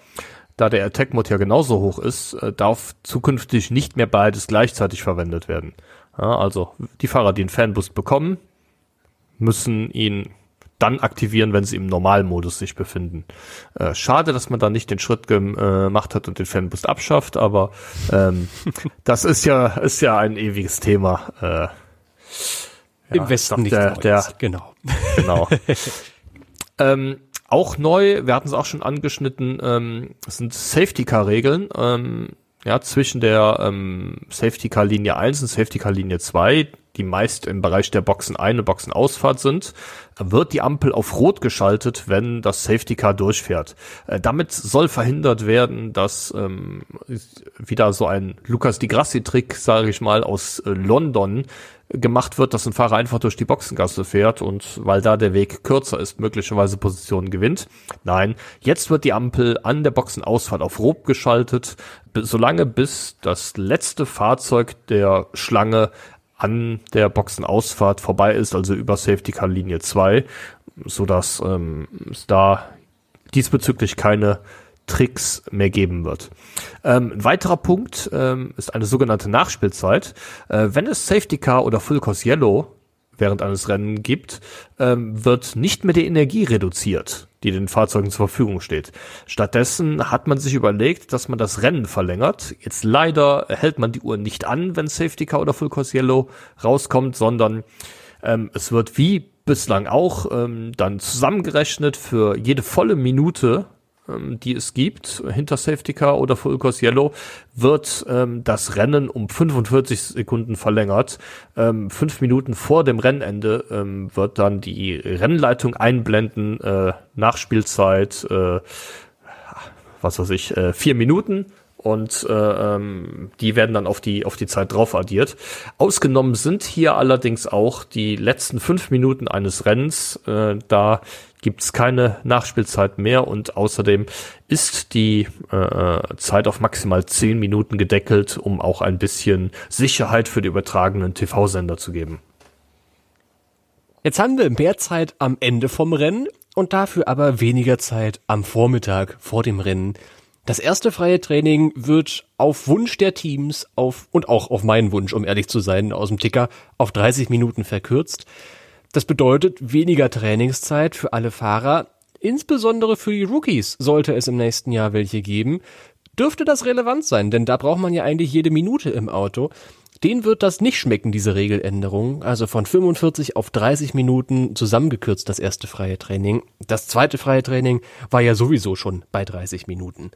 da der Attack Mode ja genauso hoch ist, äh, darf zukünftig nicht mehr beides gleichzeitig verwendet werden. Ja, also die Fahrer, die einen Fanboost bekommen, müssen ihn dann aktivieren, wenn sie im Normalmodus sich befinden. Äh, schade, dass man da nicht den Schritt gemacht hat und den Fanboost abschafft, aber ähm, das ist ja ist ja ein ewiges Thema. Äh, Im Westen nicht der, der, genau. Genau. ähm, auch neu, wir hatten es auch schon angeschnitten, ähm, sind Safety-Car-Regeln. Ähm, ja, zwischen der ähm, Safety Car Linie 1 und Safety Car Linie 2, die meist im Bereich der Boxen ein und Boxen sind, wird die Ampel auf Rot geschaltet, wenn das Safety Car durchfährt. Äh, damit soll verhindert werden, dass ähm, wieder so ein Lucas Di Grassi Trick, sage ich mal, aus äh, London gemacht wird, dass ein Fahrer einfach durch die Boxengasse fährt und weil da der Weg kürzer ist, möglicherweise Positionen gewinnt. Nein, jetzt wird die Ampel an der Boxenausfahrt auf Rot geschaltet, solange bis das letzte Fahrzeug der Schlange an der Boxenausfahrt vorbei ist, also über Safety Car Linie 2, sodass ähm, es da diesbezüglich keine Tricks mehr geben wird. Ähm, ein weiterer Punkt ähm, ist eine sogenannte Nachspielzeit. Äh, wenn es Safety Car oder Full Course Yellow während eines Rennen gibt, ähm, wird nicht mehr die Energie reduziert, die den Fahrzeugen zur Verfügung steht. Stattdessen hat man sich überlegt, dass man das Rennen verlängert. Jetzt leider hält man die Uhr nicht an, wenn Safety Car oder Full Course Yellow rauskommt, sondern ähm, es wird wie bislang auch ähm, dann zusammengerechnet für jede volle Minute ähm, die es gibt, hinter Safety Car oder Full Course Yellow, wird ähm, das Rennen um 45 Sekunden verlängert. Ähm, fünf Minuten vor dem Rennende ähm, wird dann die Rennleitung einblenden, äh, Nachspielzeit, äh, was weiß ich, äh, vier Minuten und äh, ähm, die werden dann auf die auf die Zeit drauf addiert. Ausgenommen sind hier allerdings auch die letzten fünf Minuten eines Rennens. Äh, da gibt's keine Nachspielzeit mehr und außerdem ist die äh, Zeit auf maximal zehn Minuten gedeckelt, um auch ein bisschen Sicherheit für die übertragenen TV-Sender zu geben. Jetzt haben wir mehr Zeit am Ende vom Rennen und dafür aber weniger Zeit am Vormittag vor dem Rennen. Das erste freie Training wird auf Wunsch der Teams auf und auch auf meinen Wunsch, um ehrlich zu sein, aus dem Ticker auf 30 Minuten verkürzt. Das bedeutet weniger Trainingszeit für alle Fahrer. Insbesondere für die Rookies sollte es im nächsten Jahr welche geben. Dürfte das relevant sein, denn da braucht man ja eigentlich jede Minute im Auto. Den wird das nicht schmecken, diese Regeländerung. Also von 45 auf 30 Minuten zusammengekürzt das erste freie Training. Das zweite freie Training war ja sowieso schon bei 30 Minuten.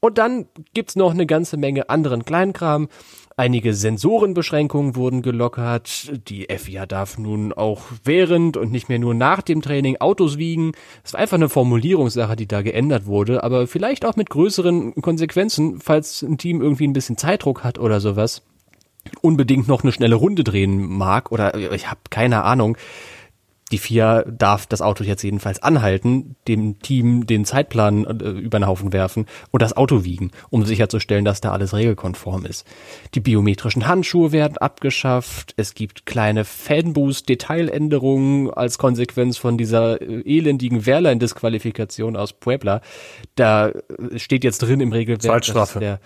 Und dann gibt's noch eine ganze Menge anderen Kleinkram. Einige Sensorenbeschränkungen wurden gelockert. Die FIA darf nun auch während und nicht mehr nur nach dem Training Autos wiegen. Es war einfach eine Formulierungssache, die da geändert wurde, aber vielleicht auch mit größeren Konsequenzen, falls ein Team irgendwie ein bisschen Zeitdruck hat oder sowas unbedingt noch eine schnelle Runde drehen mag oder ich habe keine Ahnung. Die FIA darf das Auto jetzt jedenfalls anhalten, dem Team den Zeitplan äh, über den Haufen werfen und das Auto wiegen, um sicherzustellen, dass da alles regelkonform ist. Die biometrischen Handschuhe werden abgeschafft. Es gibt kleine Fanboost-Detailänderungen als Konsequenz von dieser äh, elendigen Wehrlein-Disqualifikation aus Puebla. Da äh, steht jetzt drin im Regelwerk, Zeitstrafe. Der,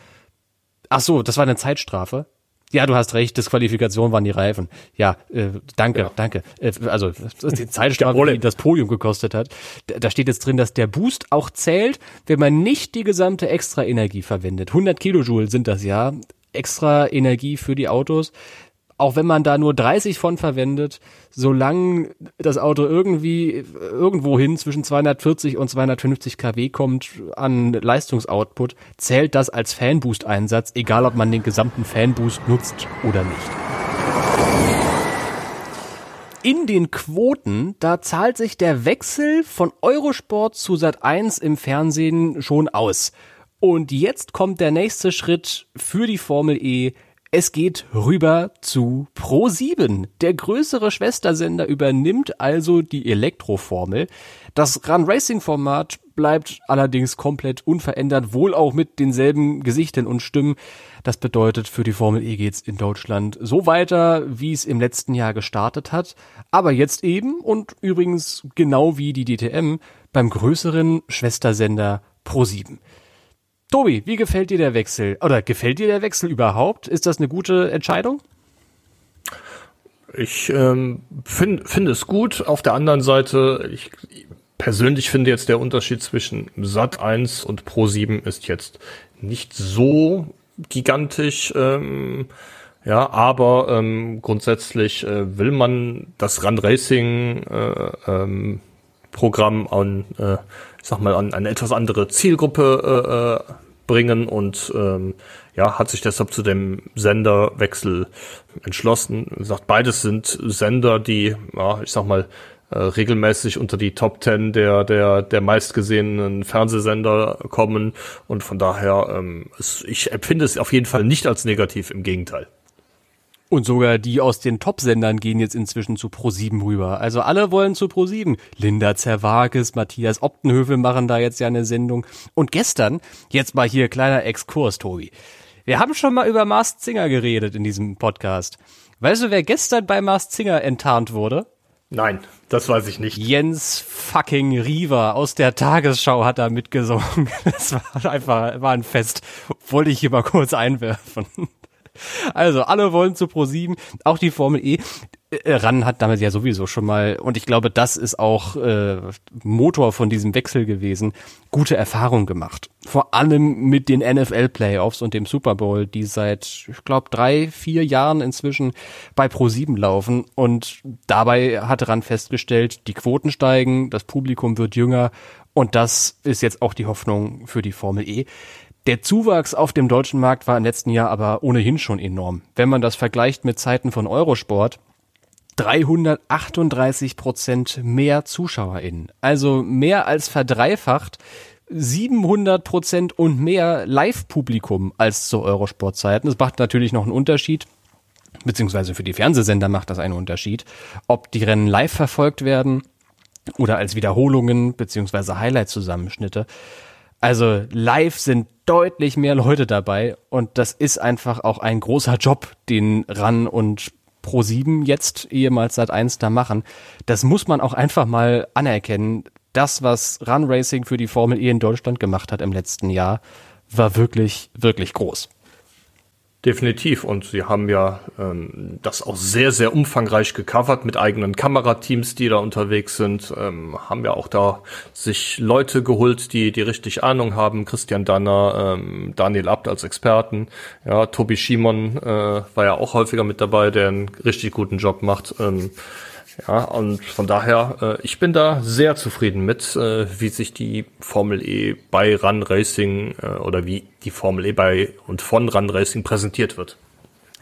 Ach so, das war eine Zeitstrafe. Ja, du hast recht, Disqualifikation waren die Reifen. Ja, äh, danke, ja. danke. Äh, also die Zeitstrafe, die das Podium gekostet hat. Da steht jetzt drin, dass der Boost auch zählt, wenn man nicht die gesamte extra Energie verwendet. 100 Kilojoule sind das ja, extra Energie für die Autos auch wenn man da nur 30 von verwendet, solange das Auto irgendwie irgendwo hin zwischen 240 und 250 kW kommt an Leistungsoutput, zählt das als Fanboost-Einsatz, egal ob man den gesamten Fanboost nutzt oder nicht. In den Quoten, da zahlt sich der Wechsel von Eurosport zu Sat1 im Fernsehen schon aus. Und jetzt kommt der nächste Schritt für die Formel E, es geht rüber zu Pro7. Der größere Schwestersender übernimmt also die Elektroformel. Das Run Racing Format bleibt allerdings komplett unverändert, wohl auch mit denselben Gesichtern und Stimmen. Das bedeutet, für die Formel E geht's in Deutschland so weiter, wie es im letzten Jahr gestartet hat. Aber jetzt eben und übrigens genau wie die DTM beim größeren Schwestersender Pro7. Tobi, wie gefällt dir der Wechsel? Oder gefällt dir der Wechsel überhaupt? Ist das eine gute Entscheidung? Ich ähm, finde find es gut. Auf der anderen Seite, ich persönlich finde jetzt der Unterschied zwischen Sat 1 und Pro 7 ist jetzt nicht so gigantisch. Ähm, ja, aber ähm, grundsätzlich äh, will man das Run Racing äh, ähm, Programm an, äh, ich sag mal, an eine etwas andere Zielgruppe äh, äh bringen und ähm, ja, hat sich deshalb zu dem Senderwechsel entschlossen. Gesagt, beides sind Sender, die, ja, ich sag mal, äh, regelmäßig unter die Top Ten der, der, der meistgesehenen Fernsehsender kommen und von daher, ähm, es, ich empfinde es auf jeden Fall nicht als negativ, im Gegenteil. Und sogar die aus den Top-Sendern gehen jetzt inzwischen zu Pro7 rüber. Also alle wollen zu Pro7. Linda Zerwakis, Matthias Optenhövel machen da jetzt ja eine Sendung. Und gestern, jetzt mal hier kleiner Exkurs, Tobi. Wir haben schon mal über Mars Zinger geredet in diesem Podcast. Weißt du, wer gestern bei Mars Zinger enttarnt wurde? Nein, das weiß ich nicht. Jens fucking Riever aus der Tagesschau hat da mitgesungen. Das war einfach, war ein Fest. Wollte ich hier mal kurz einwerfen. Also, alle wollen zu Pro7, auch die Formel E. Äh, RAN hat damit ja sowieso schon mal, und ich glaube, das ist auch äh, Motor von diesem Wechsel gewesen, gute Erfahrungen gemacht. Vor allem mit den NFL-Playoffs und dem Super Bowl, die seit, ich glaube, drei, vier Jahren inzwischen bei Pro7 laufen. Und dabei hat RAN festgestellt, die Quoten steigen, das Publikum wird jünger und das ist jetzt auch die Hoffnung für die Formel E. Der Zuwachs auf dem deutschen Markt war im letzten Jahr aber ohnehin schon enorm. Wenn man das vergleicht mit Zeiten von Eurosport, 338 Prozent mehr ZuschauerInnen. Also mehr als verdreifacht. 700 Prozent und mehr Live-Publikum als zu Eurosport-Zeiten. Das macht natürlich noch einen Unterschied. Beziehungsweise für die Fernsehsender macht das einen Unterschied. Ob die Rennen live verfolgt werden oder als Wiederholungen beziehungsweise Highlight-Zusammenschnitte. Also live sind deutlich mehr Leute dabei und das ist einfach auch ein großer Job, den RAN und Pro7 jetzt ehemals seit 1 da machen. Das muss man auch einfach mal anerkennen. Das, was Run Racing für die Formel E in Deutschland gemacht hat im letzten Jahr, war wirklich, wirklich groß. Definitiv. Und sie haben ja ähm, das auch sehr, sehr umfangreich gecovert mit eigenen Kamerateams, die da unterwegs sind. Ähm, haben ja auch da sich Leute geholt, die, die richtig Ahnung haben. Christian Danner, ähm, Daniel Abt als Experten. Ja, Tobi Schimon äh, war ja auch häufiger mit dabei, der einen richtig guten Job macht. Ähm, ja, und von daher, äh, ich bin da sehr zufrieden mit, äh, wie sich die Formel E bei Run Racing äh, oder wie die Formel E bei und von Run Racing präsentiert wird.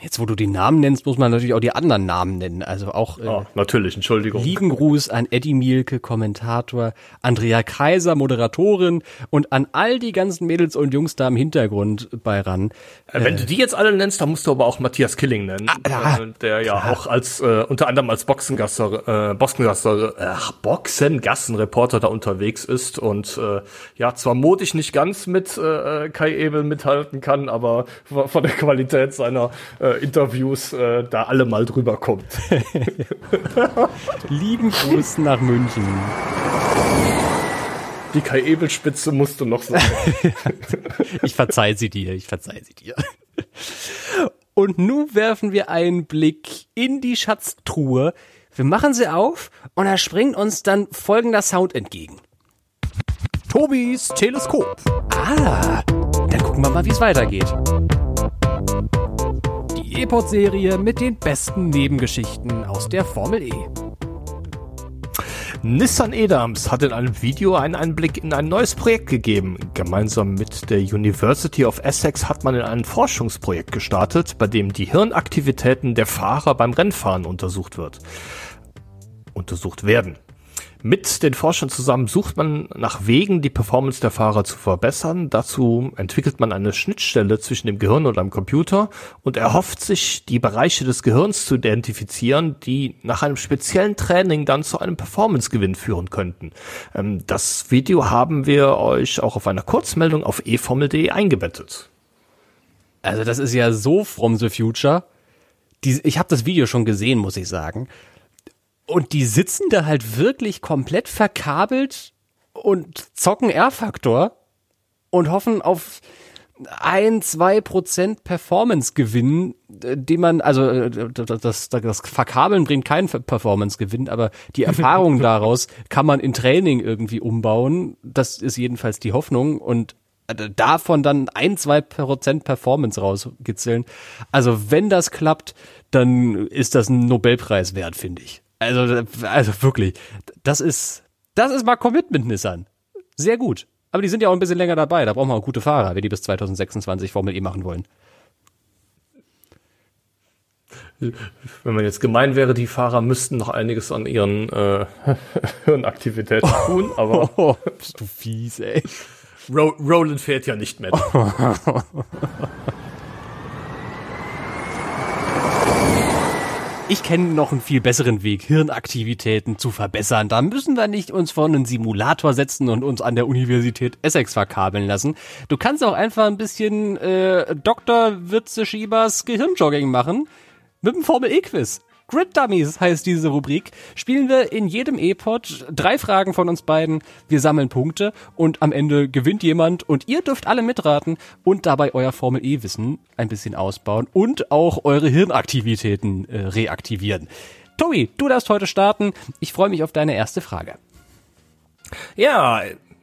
Jetzt, wo du die Namen nennst, muss man natürlich auch die anderen Namen nennen. Also auch äh, oh, natürlich, Entschuldigung. Lieben Gruß an Eddie Mielke, Kommentator, Andrea Kaiser, Moderatorin und an all die ganzen Mädels und Jungs da im Hintergrund bei RAN. Äh, wenn du die jetzt alle nennst, dann musst du aber auch Matthias Killing nennen, ah, äh, der ja klar. auch als äh, unter anderem als Boxengasser, äh, Boxengasser, ach, Boxengassenreporter da unterwegs ist und äh, ja zwar modisch nicht ganz mit äh, Kai Ebel mithalten kann, aber von der Qualität seiner äh, äh, Interviews äh, da alle mal drüber kommt. Lieben Gruß nach München. Die Kai-Ebel-Spitze musst du noch sagen. ich verzeih sie dir, ich verzeih sie dir. Und nun werfen wir einen Blick in die Schatztruhe. Wir machen sie auf und da springt uns dann folgender Sound entgegen. Tobis Teleskop. Ah, dann gucken wir mal, wie es weitergeht. E-Pod-Serie mit den besten Nebengeschichten aus der Formel E. Nissan Edams hat in einem Video einen Einblick in ein neues Projekt gegeben. Gemeinsam mit der University of Essex hat man in ein Forschungsprojekt gestartet, bei dem die Hirnaktivitäten der Fahrer beim Rennfahren untersucht wird. Untersucht werden. Mit den Forschern zusammen sucht man nach Wegen, die Performance der Fahrer zu verbessern. Dazu entwickelt man eine Schnittstelle zwischen dem Gehirn und einem Computer und erhofft sich, die Bereiche des Gehirns zu identifizieren, die nach einem speziellen Training dann zu einem Performancegewinn führen könnten. Ähm, das Video haben wir euch auch auf einer Kurzmeldung auf eformel.de eingebettet. Also das ist ja so from the future. Ich habe das Video schon gesehen, muss ich sagen. Und die sitzen da halt wirklich komplett verkabelt und zocken R-Faktor und hoffen auf ein, zwei Prozent Performance-Gewinn, äh, den man, also äh, das, das, Verkabeln bringt keinen Performance-Gewinn, aber die Erfahrung daraus kann man in Training irgendwie umbauen. Das ist jedenfalls die Hoffnung und äh, davon dann ein, zwei Prozent Performance rauskitzeln. Also wenn das klappt, dann ist das ein Nobelpreis wert, finde ich. Also, also wirklich, das ist, das ist mal Commitment Nissan. Sehr gut. Aber die sind ja auch ein bisschen länger dabei. Da brauchen wir auch gute Fahrer, wenn die bis 2026 Formel E machen wollen. Wenn man jetzt gemein wäre, die Fahrer müssten noch einiges an ihren äh, Hirnaktivitäten tun, aber. Oh, bist du fies, ey. Ro Roland fährt ja nicht mehr. Ich kenne noch einen viel besseren Weg, Hirnaktivitäten zu verbessern. Da müssen wir nicht uns vor einen Simulator setzen und uns an der Universität Essex verkabeln lassen. Du kannst auch einfach ein bisschen äh, Dr. Witze Schiebers Gehirnjogging machen mit dem Formel E-Quiz. Grid Dummies heißt diese Rubrik. Spielen wir in jedem E-Pod drei Fragen von uns beiden. Wir sammeln Punkte und am Ende gewinnt jemand und ihr dürft alle mitraten und dabei euer Formel E-Wissen ein bisschen ausbauen und auch eure Hirnaktivitäten äh, reaktivieren. Tobi, du darfst heute starten. Ich freue mich auf deine erste Frage. Ja,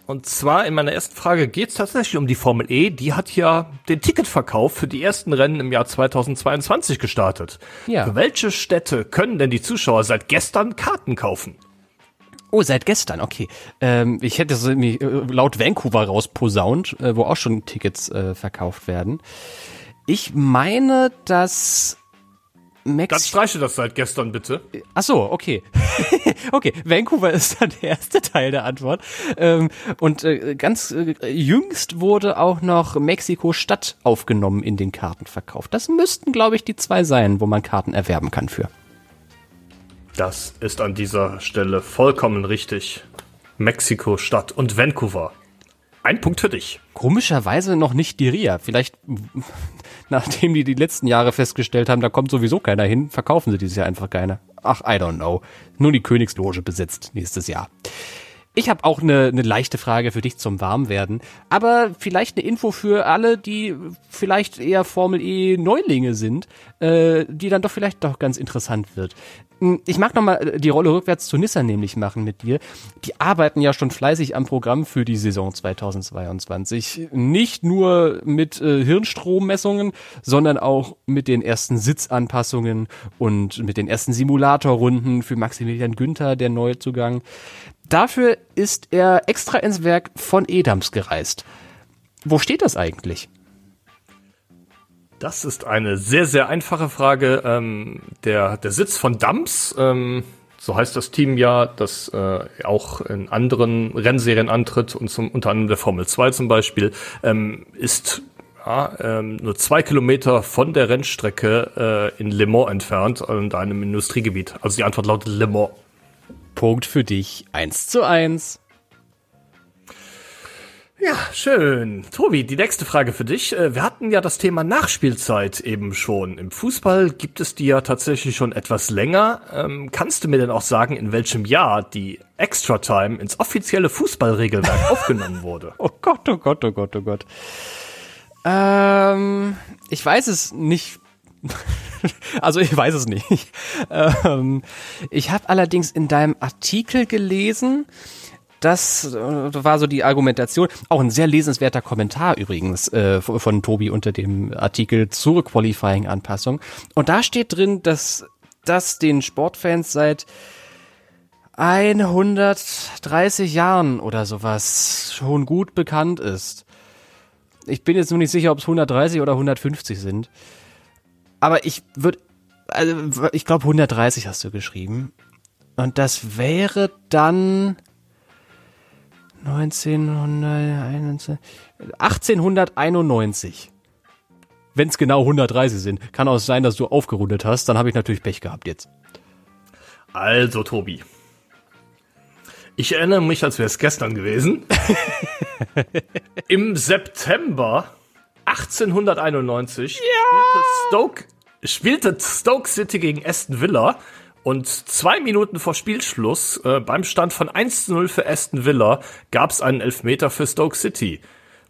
und zwar in meiner ersten Frage geht es tatsächlich um die Formel E. Die hat ja den Ticketverkauf für die ersten Rennen im Jahr 2022 gestartet. Ja. Für welche Städte können denn die Zuschauer seit gestern Karten kaufen? Oh, seit gestern, okay. Ähm, ich hätte so äh, laut Vancouver rausposaunt, äh, wo auch schon Tickets äh, verkauft werden. Ich meine, dass Mex Dann streiche das seit gestern bitte. Ach so, okay. okay, Vancouver ist dann der erste Teil der Antwort. Ähm, und äh, ganz äh, jüngst wurde auch noch Mexiko-Stadt aufgenommen in den Kartenverkauf. Das müssten, glaube ich, die zwei sein, wo man Karten erwerben kann für. Das ist an dieser Stelle vollkommen richtig. Mexiko-Stadt und Vancouver. Ein Punkt für dich. Komischerweise noch nicht die Ria. Vielleicht nachdem die die letzten Jahre festgestellt haben, da kommt sowieso keiner hin, verkaufen sie dieses Jahr einfach keiner. Ach, I don't know. Nur die Königsloge besetzt nächstes Jahr. Ich habe auch eine, eine leichte Frage für dich zum Warmwerden, aber vielleicht eine Info für alle, die vielleicht eher Formel E Neulinge sind, äh, die dann doch vielleicht doch ganz interessant wird. Hm, ich mag nochmal äh, die Rolle rückwärts zu Nissan nämlich machen mit dir. Die arbeiten ja schon fleißig am Programm für die Saison 2022. Nicht nur mit äh, Hirnstrommessungen, sondern auch mit den ersten Sitzanpassungen und mit den ersten Simulatorrunden für Maximilian Günther, der Neuzugang. Dafür ist er extra ins Werk von Edams gereist. Wo steht das eigentlich? Das ist eine sehr, sehr einfache Frage. Ähm, der, der Sitz von Dams, ähm, so heißt das Team ja, das äh, auch in anderen Rennserien antritt und zum, unter anderem der Formel 2 zum Beispiel, ähm, ist ja, ähm, nur zwei Kilometer von der Rennstrecke äh, in Le Mans entfernt, in einem Industriegebiet. Also die Antwort lautet Le Mans. Punkt für dich. Eins zu eins. Ja, schön. Tobi, die nächste Frage für dich. Äh, wir hatten ja das Thema Nachspielzeit eben schon. Im Fußball gibt es die ja tatsächlich schon etwas länger. Ähm, kannst du mir denn auch sagen, in welchem Jahr die Extra Time ins offizielle Fußballregelwerk aufgenommen wurde? Oh Gott, oh Gott, oh Gott, oh Gott. Ähm, ich weiß es nicht. also ich weiß es nicht. Ähm, ich habe allerdings in deinem Artikel gelesen, das äh, war so die Argumentation. Auch ein sehr lesenswerter Kommentar übrigens äh, von Tobi unter dem Artikel zur Qualifying-Anpassung. Und da steht drin, dass das den Sportfans seit 130 Jahren oder sowas schon gut bekannt ist. Ich bin jetzt nur nicht sicher, ob es 130 oder 150 sind. Aber ich würde, also ich glaube 130 hast du geschrieben. Und das wäre dann 1921, 1891. Wenn es genau 130 sind. Kann auch sein, dass du aufgerundet hast. Dann habe ich natürlich Pech gehabt jetzt. Also, Tobi. Ich erinnere mich, als wäre es gestern gewesen. Im September 1891 ja! spielte, Stoke, spielte Stoke City gegen Aston Villa und zwei Minuten vor Spielschluss, äh, beim Stand von 1 zu 0 für Aston Villa, gab es einen Elfmeter für Stoke City.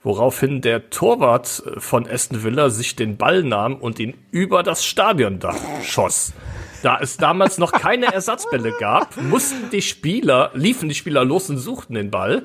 Woraufhin der Torwart äh, von Aston Villa sich den Ball nahm und ihn über das Stadiondach schoss. Da es damals noch keine Ersatzbälle gab, mussten die Spieler, liefen die Spieler los und suchten den Ball.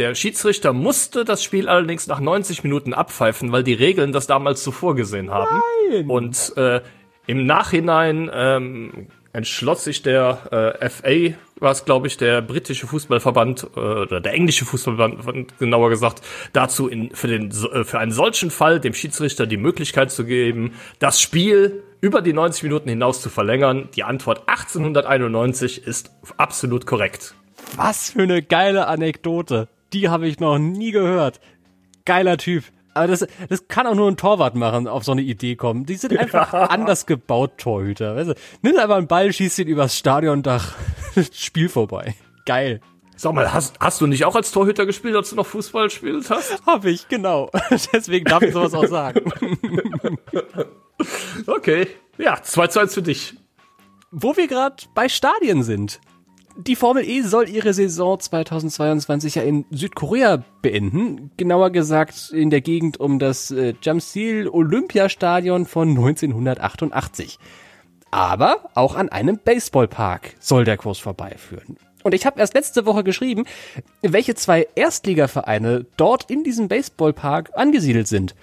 Der Schiedsrichter musste das Spiel allerdings nach 90 Minuten abpfeifen, weil die Regeln das damals so vorgesehen haben. Nein. Und äh, im Nachhinein ähm, entschloss sich der äh, FA, war es glaube ich, der britische Fußballverband äh, oder der englische Fußballverband genauer gesagt, dazu in, für, den, äh, für einen solchen Fall dem Schiedsrichter die Möglichkeit zu geben, das Spiel über die 90 Minuten hinaus zu verlängern. Die Antwort 1891 ist absolut korrekt. Was für eine geile Anekdote. Die habe ich noch nie gehört. Geiler Typ. Aber das, das kann auch nur ein Torwart machen, auf so eine Idee kommen. Die sind einfach ja. anders gebaut, Torhüter. Weißt du, nimm einfach einen Ball, schießt ihn übers Stadiondach, Spiel vorbei. Geil. Sag mal, hast, hast du nicht auch als Torhüter gespielt, als du noch Fußball gespielt hast? Hab ich, genau. Deswegen darf ich sowas auch sagen. okay. Ja, 2 zu 1 für dich. Wo wir gerade bei Stadien sind die Formel E soll ihre Saison 2022 ja in Südkorea beenden. Genauer gesagt in der Gegend um das äh, Jamsil Olympiastadion von 1988. Aber auch an einem Baseballpark soll der Kurs vorbeiführen. Und ich habe erst letzte Woche geschrieben, welche zwei Erstligavereine dort in diesem Baseballpark angesiedelt sind.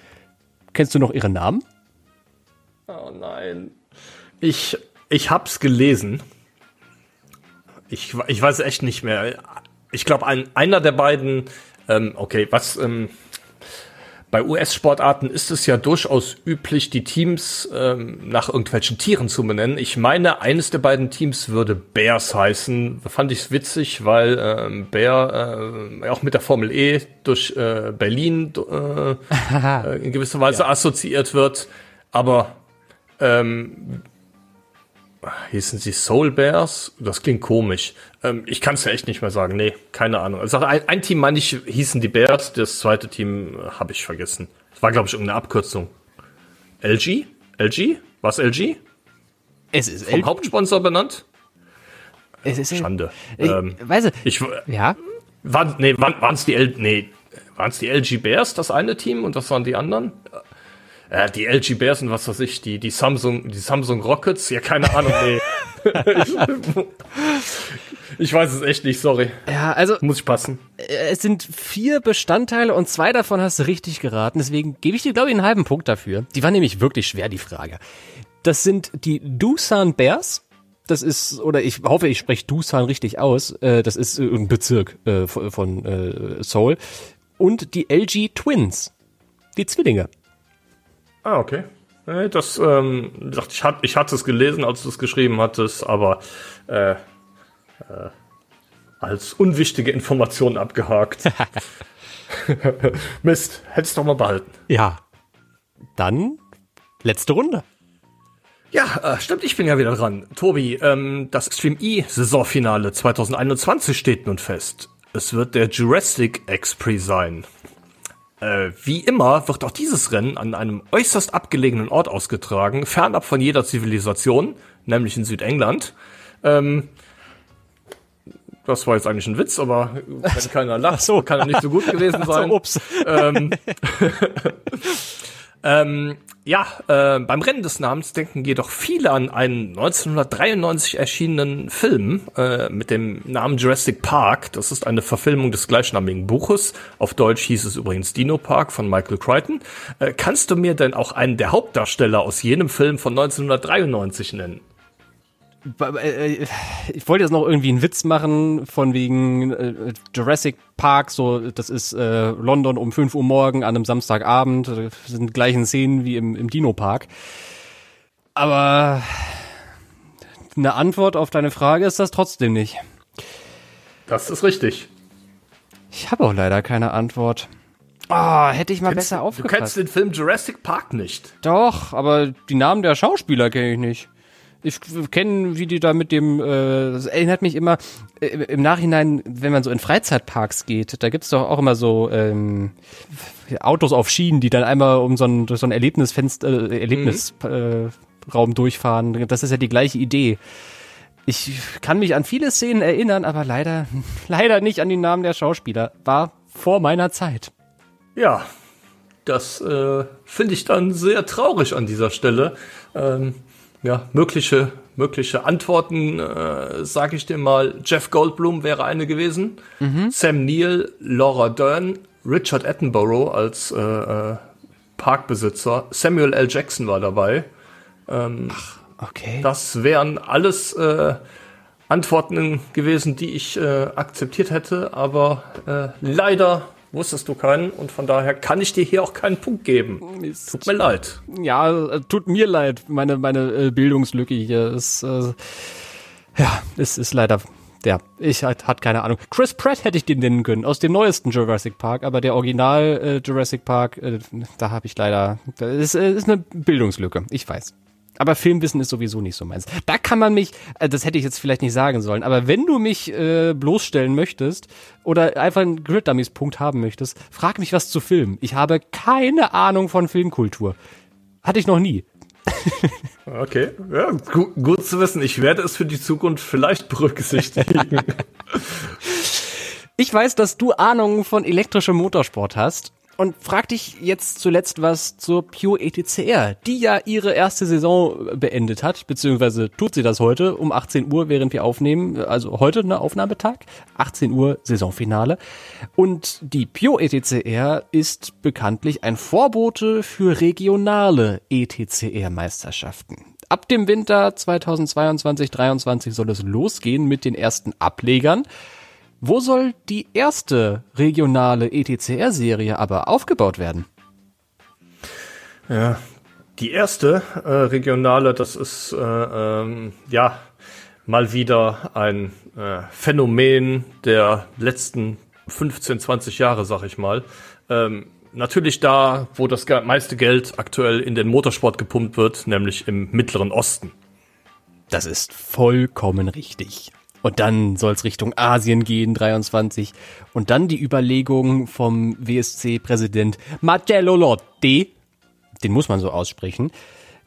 Kennst du noch ihre Namen? Oh nein. Ich, ich hab's gelesen. Ich, ich weiß echt nicht mehr. Ich glaube, ein, einer der beiden, ähm, okay, was, ähm, bei US-Sportarten ist es ja durchaus üblich, die Teams ähm, nach irgendwelchen Tieren zu benennen. Ich meine, eines der beiden Teams würde Bears heißen. Fand ich witzig, weil ähm, Bear äh, auch mit der Formel E durch äh, Berlin äh, äh in gewisser Weise ja. assoziiert wird. Aber ähm, hießen sie Soul Bears? Das klingt komisch. Ähm, ich kann es ja echt nicht mehr sagen. Nee, keine Ahnung. Also ein, ein Team, meine ich, hießen die Bears. Das zweite Team äh, habe ich vergessen. Das war, glaube ich, irgendeine Abkürzung. LG? LG? Was LG? Es ist Vom LG. Hauptsponsor benannt? Es ist Schande. Ich, ähm, weiß ich, ja. War, nee, waren es die L, nee, es die LG Bears, das eine Team, und das waren die anderen? Äh, die LG Bears und was weiß ich, die, die Samsung, die Samsung Rockets, ja, keine Ahnung, nee. ich weiß es echt nicht, sorry. Ja, also. Muss ich passen. Äh, es sind vier Bestandteile und zwei davon hast du richtig geraten, deswegen gebe ich dir, glaube ich, einen halben Punkt dafür. Die war nämlich wirklich schwer, die Frage. Das sind die Doosan Bears. Das ist, oder ich hoffe, ich spreche Doosan richtig aus. Äh, das ist ein Bezirk äh, von Seoul. Und die LG Twins. Die Zwillinge. Ah, okay. Das, ähm, ich, hat, ich hatte es gelesen, als du es geschrieben hattest, aber äh, äh, als unwichtige Information abgehakt. Mist, hättest doch mal behalten. Ja. Dann letzte Runde. Ja, äh, stimmt, ich bin ja wieder dran. Tobi, ähm, das Extreme E Saisonfinale 2021 steht nun fest. Es wird der Jurassic X-Prix sein. Äh, wie immer wird auch dieses Rennen an einem äußerst abgelegenen Ort ausgetragen, fernab von jeder Zivilisation, nämlich in Südengland. Ähm, das war jetzt eigentlich ein Witz, aber wenn keiner lacht, so. kann er nicht so gut gewesen sein. So, ups. Ähm, ähm, ja, äh, beim Rennen des Namens denken jedoch viele an einen 1993 erschienenen Film äh, mit dem Namen Jurassic Park. Das ist eine Verfilmung des gleichnamigen Buches. Auf Deutsch hieß es übrigens Dino Park von Michael Crichton. Äh, kannst du mir denn auch einen der Hauptdarsteller aus jenem Film von 1993 nennen? Äh, äh, ich wollte jetzt noch irgendwie einen Witz machen von wegen äh, Jurassic Park, so das ist äh, London um 5 Uhr morgen an einem Samstagabend, das sind gleichen Szenen wie im, im Dino Park. Aber eine Antwort auf deine Frage ist das trotzdem nicht. Das ist richtig. Ich habe auch leider keine Antwort. Oh, hätte ich mal kennst, besser aufgepasst. Du kennst den Film Jurassic Park nicht. Doch, aber die Namen der Schauspieler kenne ich nicht. Ich kenne, wie die da mit dem, äh, das erinnert mich immer äh, im Nachhinein, wenn man so in Freizeitparks geht, da gibt's doch auch immer so ähm, Autos auf Schienen, die dann einmal um so ein, durch so ein Erlebnisfenster, äh, Erlebnisraum mhm. äh, durchfahren. Das ist ja die gleiche Idee. Ich kann mich an viele Szenen erinnern, aber leider, leider nicht an die Namen der Schauspieler. War vor meiner Zeit. Ja, das äh, finde ich dann sehr traurig an dieser Stelle. Ähm, ja, mögliche, mögliche Antworten, äh, sage ich dir mal. Jeff Goldblum wäre eine gewesen. Mhm. Sam Neill, Laura Dern, Richard Attenborough als äh, äh, Parkbesitzer. Samuel L. Jackson war dabei. Ähm, Ach, okay. Das wären alles äh, Antworten gewesen, die ich äh, akzeptiert hätte, aber äh, leider wusstest du keinen und von daher kann ich dir hier auch keinen Punkt geben. Mist. Tut mir leid. Ja, äh, tut mir leid. Meine, meine äh, Bildungslücke hier ist, äh, ja, es ist leider, ja, ich hat, hat keine Ahnung. Chris Pratt hätte ich den nennen können, aus dem neuesten Jurassic Park, aber der Original äh, Jurassic Park, äh, da habe ich leider, das ist, äh, ist eine Bildungslücke, ich weiß. Aber Filmwissen ist sowieso nicht so meins. Da kann man mich, äh, das hätte ich jetzt vielleicht nicht sagen sollen, aber wenn du mich äh, bloßstellen möchtest oder einfach einen Grid Dummies Punkt haben möchtest, frag mich was zu Film. Ich habe keine Ahnung von Filmkultur. Hatte ich noch nie. okay, ja, gut, gut zu wissen. Ich werde es für die Zukunft vielleicht berücksichtigen. ich weiß, dass du Ahnung von elektrischem Motorsport hast und frag dich jetzt zuletzt was zur Pure ETCR, die ja ihre erste Saison beendet hat, beziehungsweise tut sie das heute um 18 Uhr, während wir aufnehmen, also heute ne Aufnahmetag, 18 Uhr Saisonfinale. Und die Pure ETCR ist bekanntlich ein Vorbote für regionale ETCR-Meisterschaften. Ab dem Winter 2022-23 soll es losgehen mit den ersten Ablegern. Wo soll die erste regionale ETCR-Serie aber aufgebaut werden? Ja, die erste äh, regionale, das ist äh, ähm, ja mal wieder ein äh, Phänomen der letzten 15, 20 Jahre, sag ich mal. Ähm, natürlich da, wo das meiste Geld aktuell in den Motorsport gepumpt wird, nämlich im Mittleren Osten. Das ist vollkommen richtig. Und dann soll es Richtung Asien gehen, 23. Und dann die Überlegung vom WSC-Präsident Marcello Lotti, den muss man so aussprechen,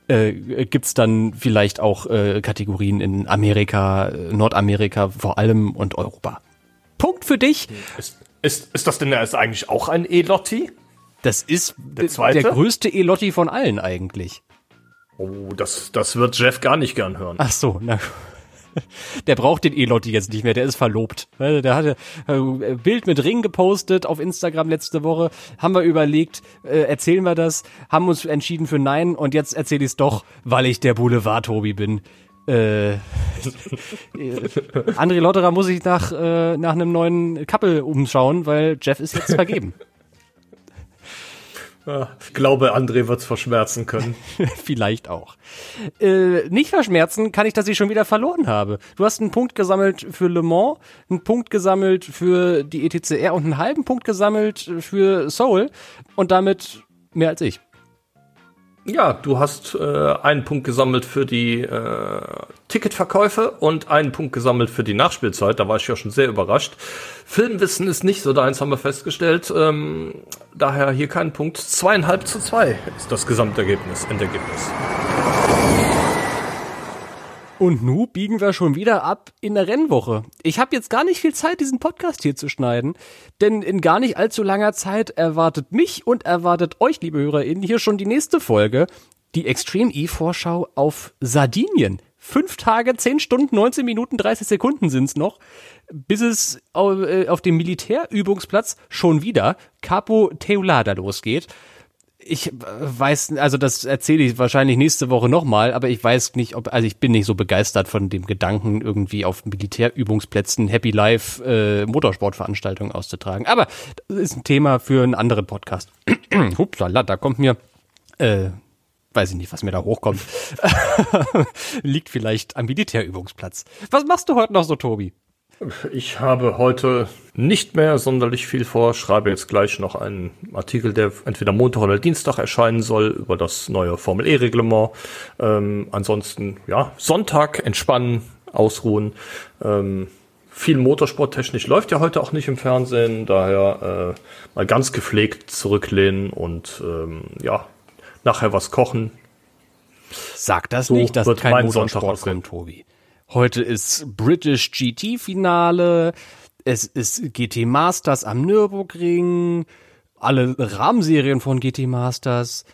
äh, gibt dann vielleicht auch äh, Kategorien in Amerika, äh, Nordamerika vor allem und Europa. Punkt für dich. Ist, ist, ist das denn ist eigentlich auch ein E-Lotti? Das ist der, zweite? der größte E-Lotti von allen eigentlich. Oh, das, das wird Jeff gar nicht gern hören. Ach so, na der braucht den Elotti jetzt nicht mehr, der ist verlobt. Der hatte äh, Bild mit Ring gepostet auf Instagram letzte Woche. Haben wir überlegt, äh, erzählen wir das, haben uns entschieden für Nein und jetzt erzähle ich es doch, weil ich der Boulevard-Tobi bin. Äh, André Lotterer muss ich nach, nach einem neuen Couple umschauen, weil Jeff ist jetzt vergeben. Ich glaube, André wird's verschmerzen können. Vielleicht auch. Äh, nicht verschmerzen kann ich, dass ich schon wieder verloren habe. Du hast einen Punkt gesammelt für Le Mans, einen Punkt gesammelt für die ETCR und einen halben Punkt gesammelt für Soul und damit mehr als ich. Ja, du hast äh, einen Punkt gesammelt für die äh, Ticketverkäufe und einen Punkt gesammelt für die Nachspielzeit. Da war ich ja schon sehr überrascht. Filmwissen ist nicht so deins, haben wir festgestellt. Ähm, daher hier kein Punkt. Zweieinhalb zu zwei ist das Gesamtergebnis, Endergebnis. Und nu biegen wir schon wieder ab in der Rennwoche. Ich habe jetzt gar nicht viel Zeit, diesen Podcast hier zu schneiden, denn in gar nicht allzu langer Zeit erwartet mich und erwartet euch, liebe HörerInnen, hier schon die nächste Folge, die Extreme E-Vorschau auf Sardinien. Fünf Tage, zehn Stunden, 19 Minuten, 30 Sekunden sind's noch, bis es äh, auf dem Militärübungsplatz schon wieder Capo Teulada losgeht ich äh, weiß, also das erzähle ich wahrscheinlich nächste Woche nochmal, aber ich weiß nicht, ob, also ich bin nicht so begeistert von dem Gedanken, irgendwie auf Militärübungsplätzen Happy Life äh, Motorsportveranstaltungen auszutragen. Aber das ist ein Thema für einen anderen Podcast. Hupsala, da kommt mir, äh, weiß ich nicht, was mir da hochkommt. Liegt vielleicht am Militärübungsplatz. Was machst du heute noch so, Tobi? Ich habe heute nicht mehr sonderlich viel vor, schreibe jetzt gleich noch einen Artikel, der entweder Montag oder Dienstag erscheinen soll, über das neue Formel E-Reglement. Ähm, ansonsten, ja, Sonntag entspannen, ausruhen. Ähm, viel Motorsporttechnisch läuft ja heute auch nicht im Fernsehen, daher äh, mal ganz gepflegt zurücklehnen und ähm, ja, nachher was kochen. Sag das so nicht, dass kein Motorsport kommt, Tobi. Heute ist British GT Finale. Es ist GT Masters am Nürburgring. Alle Rahmenserien von GT Masters.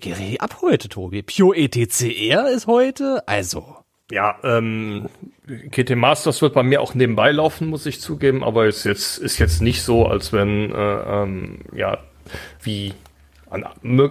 Geh ab heute, Tobi. Pure ETCR ist heute. Also. Ja, ähm, GT Masters wird bei mir auch nebenbei laufen, muss ich zugeben, aber ist jetzt, ist jetzt nicht so, als wenn, äh, ähm, ja, wie an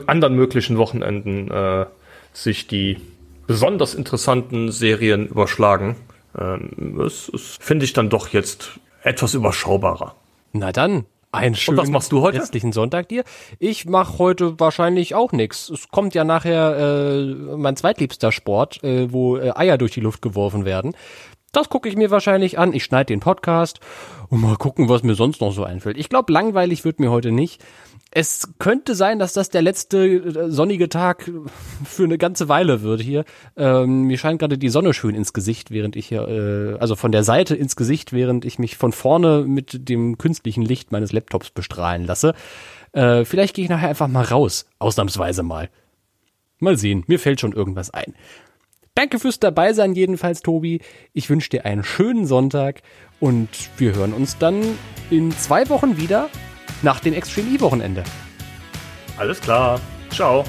anderen möglichen Wochenenden äh, sich die besonders interessanten Serien überschlagen. Ähm, es finde ich dann doch jetzt etwas überschaubarer. Na dann, ein schönen was machst du heute? restlichen Sonntag dir. Ich mache heute wahrscheinlich auch nichts. Es kommt ja nachher äh, mein zweitliebster Sport, äh, wo äh, Eier durch die Luft geworfen werden. Das gucke ich mir wahrscheinlich an. Ich schneide den Podcast und mal gucken, was mir sonst noch so einfällt. Ich glaube, langweilig wird mir heute nicht es könnte sein, dass das der letzte äh, sonnige Tag für eine ganze Weile wird hier. Ähm, mir scheint gerade die Sonne schön ins Gesicht, während ich hier, äh, also von der Seite ins Gesicht, während ich mich von vorne mit dem künstlichen Licht meines Laptops bestrahlen lasse. Äh, vielleicht gehe ich nachher einfach mal raus, ausnahmsweise mal. Mal sehen, mir fällt schon irgendwas ein. Danke fürs Dabeisein jedenfalls, Tobi. Ich wünsche dir einen schönen Sonntag und wir hören uns dann in zwei Wochen wieder nach dem Extreme E-Wochenende. Alles klar. Ciao.